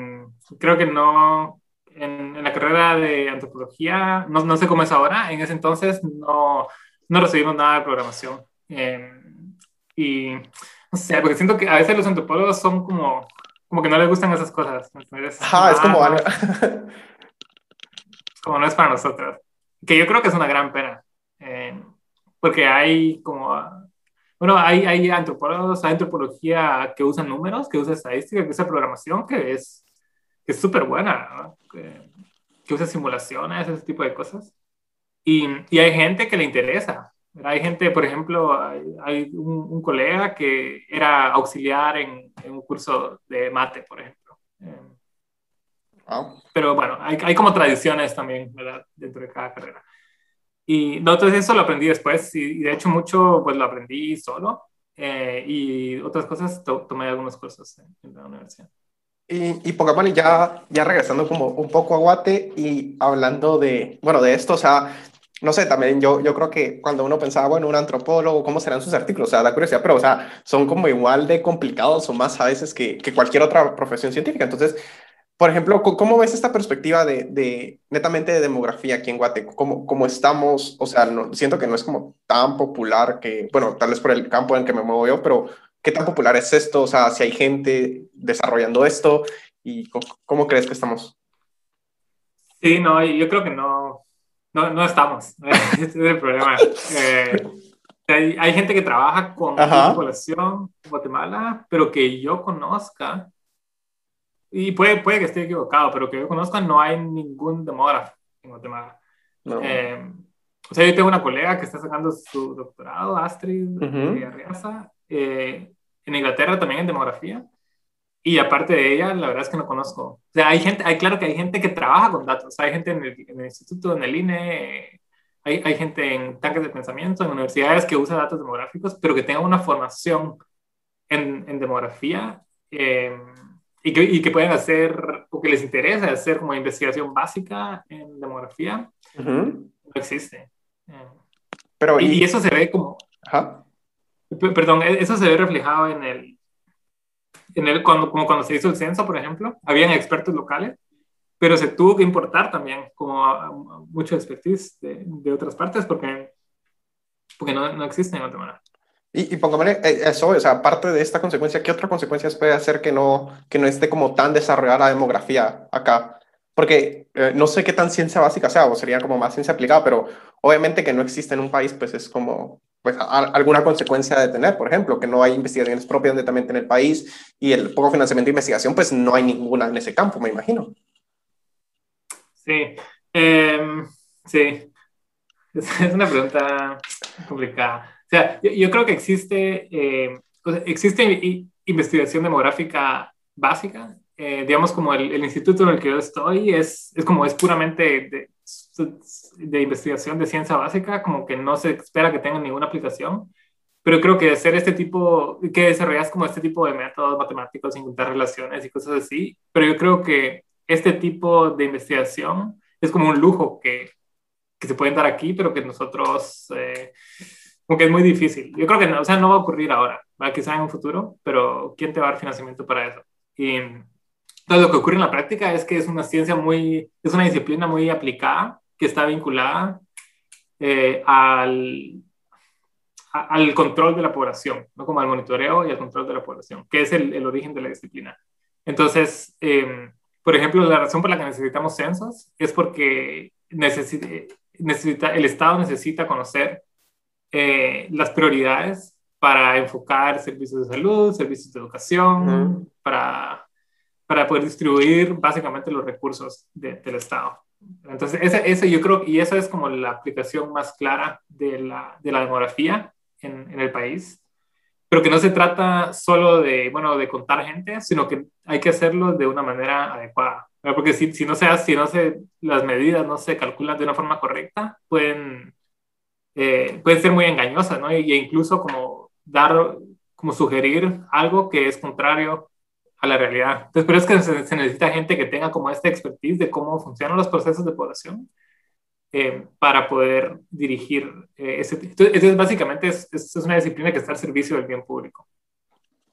creo que no, en, en, la carrera de antropología, no, no, sé cómo es ahora, en ese entonces no, no recibimos nada de programación. Eh, y no sé, porque siento que a veces los antropólogos son como como que no les gustan esas cosas. Entonces, Ajá, es como... Ah, como no es para nosotros. Que yo creo que es una gran pena. Eh, porque hay como... Bueno, hay, hay antropólogos, hay antropología que usa números, que usa estadística, que usa programación, que es que es súper buena, ¿no? que, que, usa simulaciones, ese tipo de cosas. Y, y hay gente que le interesa. Hay gente, por ejemplo, hay, hay un, un, colega que era auxiliar en, en, un curso de mate, por ejemplo. Wow. Pero bueno, hay, hay, como tradiciones también, ¿verdad? Dentro de cada carrera. Y no, entonces eso lo aprendí después y, de hecho mucho pues lo aprendí solo eh, y otras cosas to, tomé algunos cursos en, en la universidad. Y, y ya, ya regresando como un poco a Guate y hablando de, bueno, de esto, o sea, no sé, también yo, yo creo que cuando uno pensaba, bueno, un antropólogo, ¿cómo serán sus artículos? O sea, da curiosidad, pero, o sea, son como igual de complicados o más a veces que, que cualquier otra profesión científica. Entonces, por ejemplo, ¿cómo ves esta perspectiva de, de netamente de demografía aquí en Guate? ¿Cómo, cómo estamos? O sea, no, siento que no es como tan popular que, bueno, tal vez por el campo en que me muevo yo, pero ¿qué tan popular es esto? O sea, si hay gente desarrollando esto y cómo, cómo crees que estamos? Sí, no, yo creo que no, no, no estamos. Ese es el problema. Eh, hay, hay, gente que trabaja con la población en Guatemala, pero que yo conozca, y puede, puede que esté equivocado, pero que yo conozca, no hay ningún demógrafo en Guatemala. No. Eh, o sea, yo tengo una colega que está sacando su doctorado, Astrid uh -huh. Arriaza, eh, en Inglaterra también en demografía. Y aparte de ella, la verdad es que no conozco. O sea, hay gente, hay, claro que hay gente que trabaja con datos. Hay gente en el, en el instituto, en el INE, hay, hay, gente en tanques de pensamiento, en universidades que usa datos demográficos, pero que tengan una formación en, en demografía eh, y, que, y, que, puedan hacer, o que les interese hacer como investigación básica en demografía, uh -huh. no existe. Eh, pero, y, y, eso se ve como... Ajá. Perdón, e, eso se ve reflejado en el, en el, cuando, como cuando se hizo el censo, por ejemplo, habían expertos locales, pero se tuvo que importar también como a, a mucho expertise de, otras partes porque, porque no, no existen en Guatemala. Y, y pongámosle eso, o sea, aparte de esta consecuencia, ¿qué otra consecuencia puede hacer que no, que no esté como tan desarrollada la demografía acá? Porque eh, no sé qué tan ciencia básica sea, o sería como más ciencia aplicada, pero obviamente que no existe en un país, pues es como, pues, alguna consecuencia de tener, por ejemplo, que no hay investigaciones propias netamente en el país y el poco financiamiento de investigación, pues no hay ninguna en ese campo, me imagino. Sí, em, sí, es una pregunta complicada. O sea, yo, creo que existe, eh, existe investigación demográfica básica. Eh, digamos, como el, el, instituto en el que yo estoy es, es como es puramente de, de, investigación de ciencia básica, como que no se espera que tenga ninguna aplicación. Pero creo que hacer este tipo, que desarrollas como este tipo de métodos matemáticos, encontrar relaciones y cosas así. Pero yo creo que este tipo de investigación es como un lujo que, que se pueden dar aquí, pero que nosotros, eh, como que es muy difícil. Yo creo que no, o sea, no va a ocurrir ahora, quizá en un futuro, pero ¿quién te va a dar financiamiento para eso? Entonces lo que ocurre en la práctica es que es una ciencia muy, es una disciplina muy aplicada que está vinculada eh, al, al control de la población, ¿no? como al monitoreo y al control de la población, que es el, el origen de la disciplina. Entonces, eh, por ejemplo, la razón por la que necesitamos censos es porque necesita, necesita, el Estado necesita conocer eh, las prioridades para enfocar servicios de salud, servicios de educación, para, para poder distribuir básicamente los recursos del Estado. Entonces, ese, ese, yo creo, y eso es como la aplicación más clara de la, de la demografía en, el país, pero que no se trata solo de, bueno, de contar gente, sino que hay que hacerlo de una manera adecuada. Porque si, si no se hace, si no se, las medidas no se calculan de una forma correcta, pueden, eh, pueden ser muy engañosas, ¿no? E incluso como dar, como sugerir algo que es contrario a la realidad. Entonces, pero es que se, necesita gente que tenga como esta expertise de cómo funcionan los procesos de población eh, para poder dirigir eh, ese. Entonces, básicamente es, es, una disciplina que está al servicio del bien público.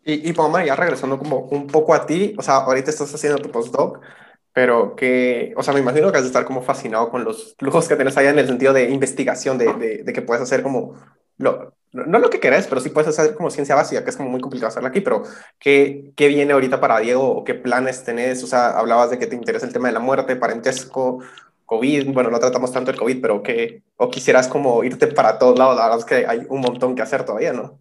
Y, y Paloma, ya regresando como un poco a ti, o sea, ahorita estás haciendo tu postdoc, pero que, o sea, me imagino que has de estar como fascinado con los lujos que tienes allá en el sentido de investigación, de, de, que puedes hacer como, lo, no lo que querés, pero sí puedes hacer como ciencia básica, que es como muy complicado hacerla aquí, pero ¿qué, ¿qué viene ahorita para Diego o qué planes tenés? O sea, hablabas de que te interesa el tema de la muerte, parentesco, COVID, bueno, no tratamos tanto el COVID, pero que, o quisieras como irte para todos lados, la verdad es que hay un montón que hacer todavía, ¿no?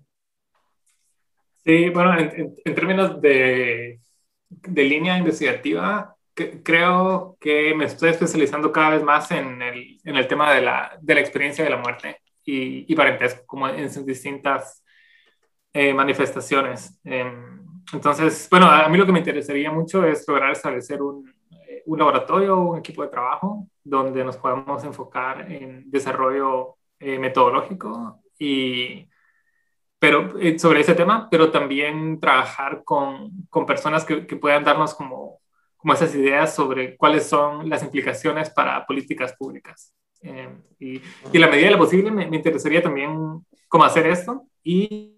Sí, bueno, en, en términos de, de línea investigativa, creo que me estoy especializando cada vez más en el, en el tema de la, de la, experiencia de la muerte y, y como en sus distintas eh, manifestaciones. Em, entonces, bueno, a mí lo que me interesaría mucho es lograr establecer un, un laboratorio o un equipo de trabajo donde nos podamos enfocar en desarrollo eh, metodológico y pero eh, sobre ese tema, pero también trabajar con, con personas que, que, puedan darnos como como esas ideas sobre cuáles son las implicaciones para políticas públicas. Eh, y, y la medida de lo posible me, interesaría también cómo hacer esto y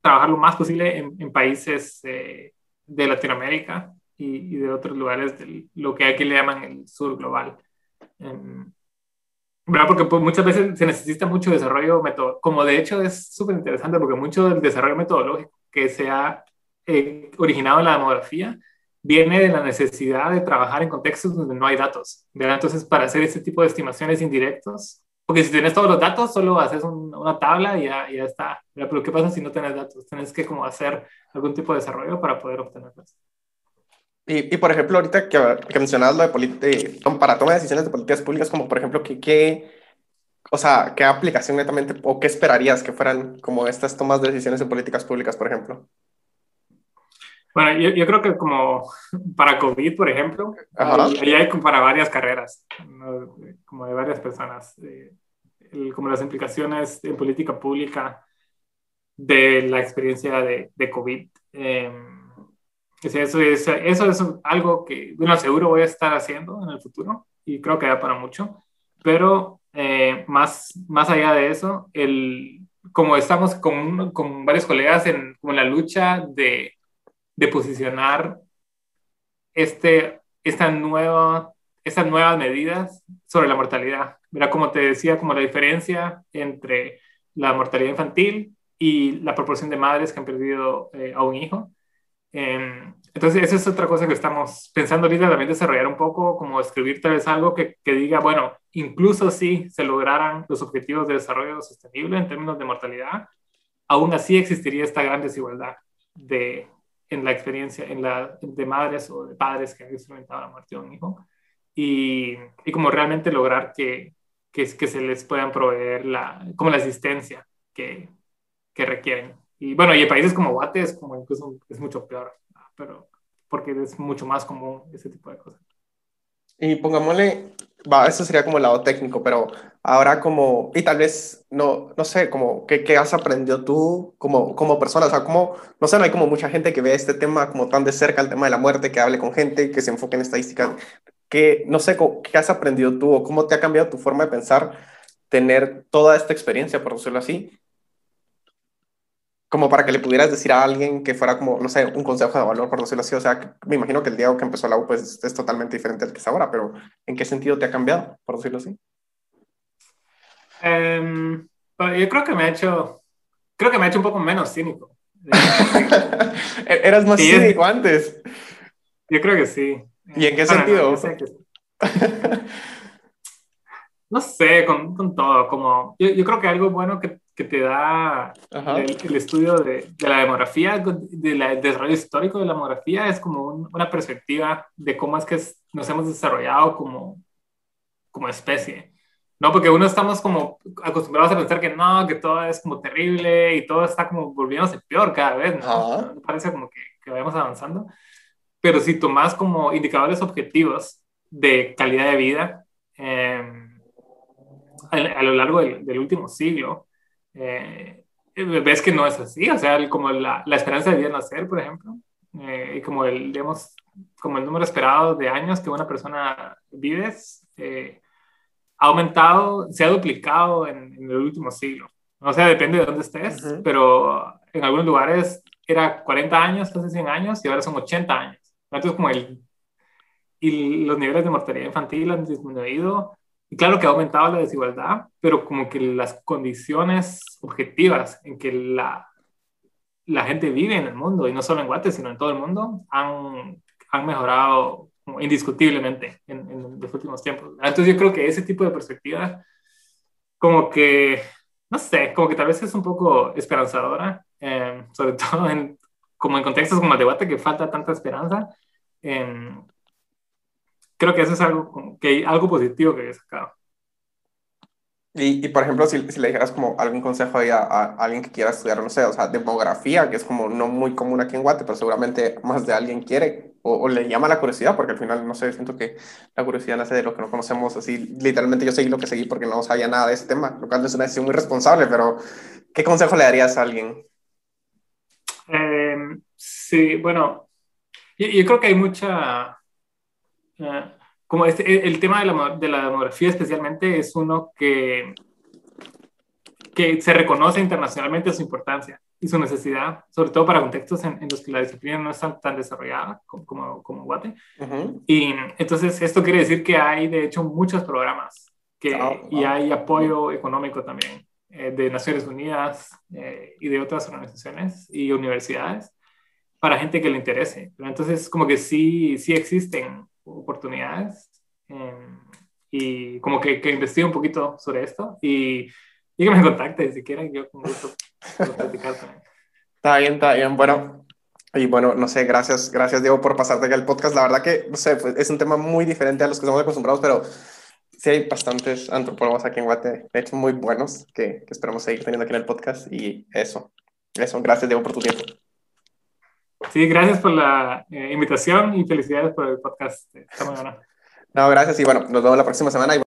trabajar lo más posible en, en países eh, de Latinoamérica y, y, de otros lugares de lo que aquí le llaman el sur global. Eh, ¿verdad? Porque pues, muchas veces se necesita mucho desarrollo metodológico, como de hecho es súper interesante porque mucho del desarrollo metodológico que se ha eh, originado en la demografía viene de la necesidad de trabajar en contextos donde no hay datos. ¿verdad? Entonces, para hacer ese tipo de estimaciones indirectos, porque si tienes todos los datos, solo haces una tabla y ya, ya está. Pero ¿qué pasa si no tienes datos? Tienes que como hacer algún tipo de desarrollo para poder obtenerlos. Y, y, por ejemplo, ahorita que, que mencionabas lo de, para toma de decisiones de políticas públicas, como por ejemplo, ¿qué, qué, o sea, qué aplicación netamente o qué esperarías que fueran como estas tomas de decisiones en políticas públicas, por ejemplo? Bueno, yo, yo, creo que como para COVID, por ejemplo, ahí hay para varias carreras, como de varias personas, eh, como las implicaciones en política pública de la experiencia de, de COVID. Eh, eso, es, eso es algo que, bueno, seguro voy a estar haciendo en el futuro y creo que da para mucho, pero eh, más, más allá de eso, el, como estamos con, con varios colegas en como la lucha de de posicionar este, esta nueva, estas nuevas medidas sobre la mortalidad. Mira, como te decía, como la diferencia entre la mortalidad infantil y la proporción de madres que han perdido eh, a un hijo. Eh, entonces, esa es otra cosa que estamos pensando ahorita también desarrollar un poco, como escribir tal vez algo que, que diga, bueno, incluso si se lograran los objetivos de desarrollo sostenible en términos de mortalidad, aún así existiría esta gran desigualdad de, en la experiencia en la, de madres o de padres que han experimentado la muerte de un hijo y, y como realmente lograr que, que, que, se les puedan proveer la, como la asistencia que, que requieren. Y bueno, y en países como Guate es como incluso es mucho peor, pero porque es mucho más común ese tipo de cosas. Y pongámosle, va, eso sería como el lado técnico, pero ahora como, y tal vez, no, no sé, como, ¿qué, qué has aprendido tú como, como persona? O sea, como, no sé, no hay como mucha gente que ve este tema como tan de cerca, el tema de la muerte, que hable con gente, que se enfoque en estadísticas. Que, no sé, ¿qué has aprendido tú o cómo te ha cambiado tu forma de pensar tener toda esta experiencia, por decirlo así, como para que le pudieras decir a alguien que fuera como, no sé, un consejo de valor, por decirlo así. O sea, me imagino que el día que empezó la U pues, es totalmente diferente al que es ahora, pero ¿en qué sentido te ha cambiado, por decirlo así? Um, yo creo que me ha hecho, creo que me ha hecho un poco menos cínico. Eras más cínico antes. Yo creo que sí. ¿Y en qué sentido? No, sé, con, con, todo, como yo, yo, creo que algo bueno que que te da el, el, estudio de, de, la demografía, del desarrollo histórico de la demografía, es como un, una perspectiva de cómo es que nos hemos desarrollado como, como especie. ¿no? Porque uno estamos como acostumbrados a pensar que no, que todo es como terrible y todo está como volviéndose peor cada vez, ¿no? Parece como que, que vayamos avanzando. Pero si tomas como indicadores objetivos de calidad de vida eh, a, a, lo largo del, del último siglo, eh, ves que no es así, o sea, como la, la esperanza de vida nacer, por ejemplo, eh, y como el, digamos, como el número esperado de años que una persona vive, eh, ha aumentado, se ha duplicado en, en, el último siglo. O sea, depende de dónde estés, uh -huh. pero en algunos lugares era 40 años, casi 100 años, y ahora son 80 años. Entonces, como el... Y los niveles de mortalidad infantil han disminuido, y claro que ha aumentado la desigualdad, pero como que las condiciones objetivas en que la, la gente vive en el mundo, y no solo en Guate, sino en todo el mundo, han, han mejorado indiscutiblemente en, en, los últimos tiempos. Entonces yo creo que ese tipo de perspectiva, como que, no sé, como que tal vez es un poco esperanzadora, eh, sobre todo en, como en contextos como el de Guate, que falta tanta esperanza. Eh, creo que eso es algo, que, algo positivo que he sacado. Y, y, por ejemplo, si, si, le dijeras como algún consejo ahí a, a, alguien que quiera estudiar, no sé, o sea, demografía, que es como no muy común aquí en Guate, pero seguramente más de alguien quiere o, o, le llama la curiosidad, porque al final, no sé, siento que la curiosidad nace de lo que no conocemos, así, literalmente yo seguí lo que seguí porque no sabía nada de ese tema, lo cual es una decisión muy responsable, pero ¿qué consejo le darías a alguien? Eh, sí, bueno, yo, yo creo que hay mucha como este, el tema de la, de la demografía especialmente es uno que, que se reconoce internacionalmente su importancia y su necesidad, sobre todo para contextos en, en los que la disciplina no está tan desarrollada como, como, como Guate. Uh -huh. Y entonces esto quiere decir que hay de hecho muchos programas que, oh, oh. y hay apoyo económico también eh, de Naciones Unidas eh, y de otras organizaciones y universidades para gente que le interese. Pero entonces como que sí, sí existen oportunidades eh, y como que, que investigue un poquito sobre esto y, y que me contacte si quieren, yo con gusto platicar también. Está bien, está bien. Bueno, y bueno, no sé, gracias, gracias Diego por pasarte aquí al podcast. La verdad que, no sé, pues, es un tema muy diferente a los que estamos acostumbrados, pero sí hay bastantes antropólogos aquí en Guate, de hecho muy buenos, que, que esperamos seguir teniendo aquí en el podcast y eso, eso, gracias Diego por tu tiempo. Sí, gracias por la eh, invitación y felicidades por el podcast. Está muy. No, gracias y bueno, nos vemos la próxima semana. Y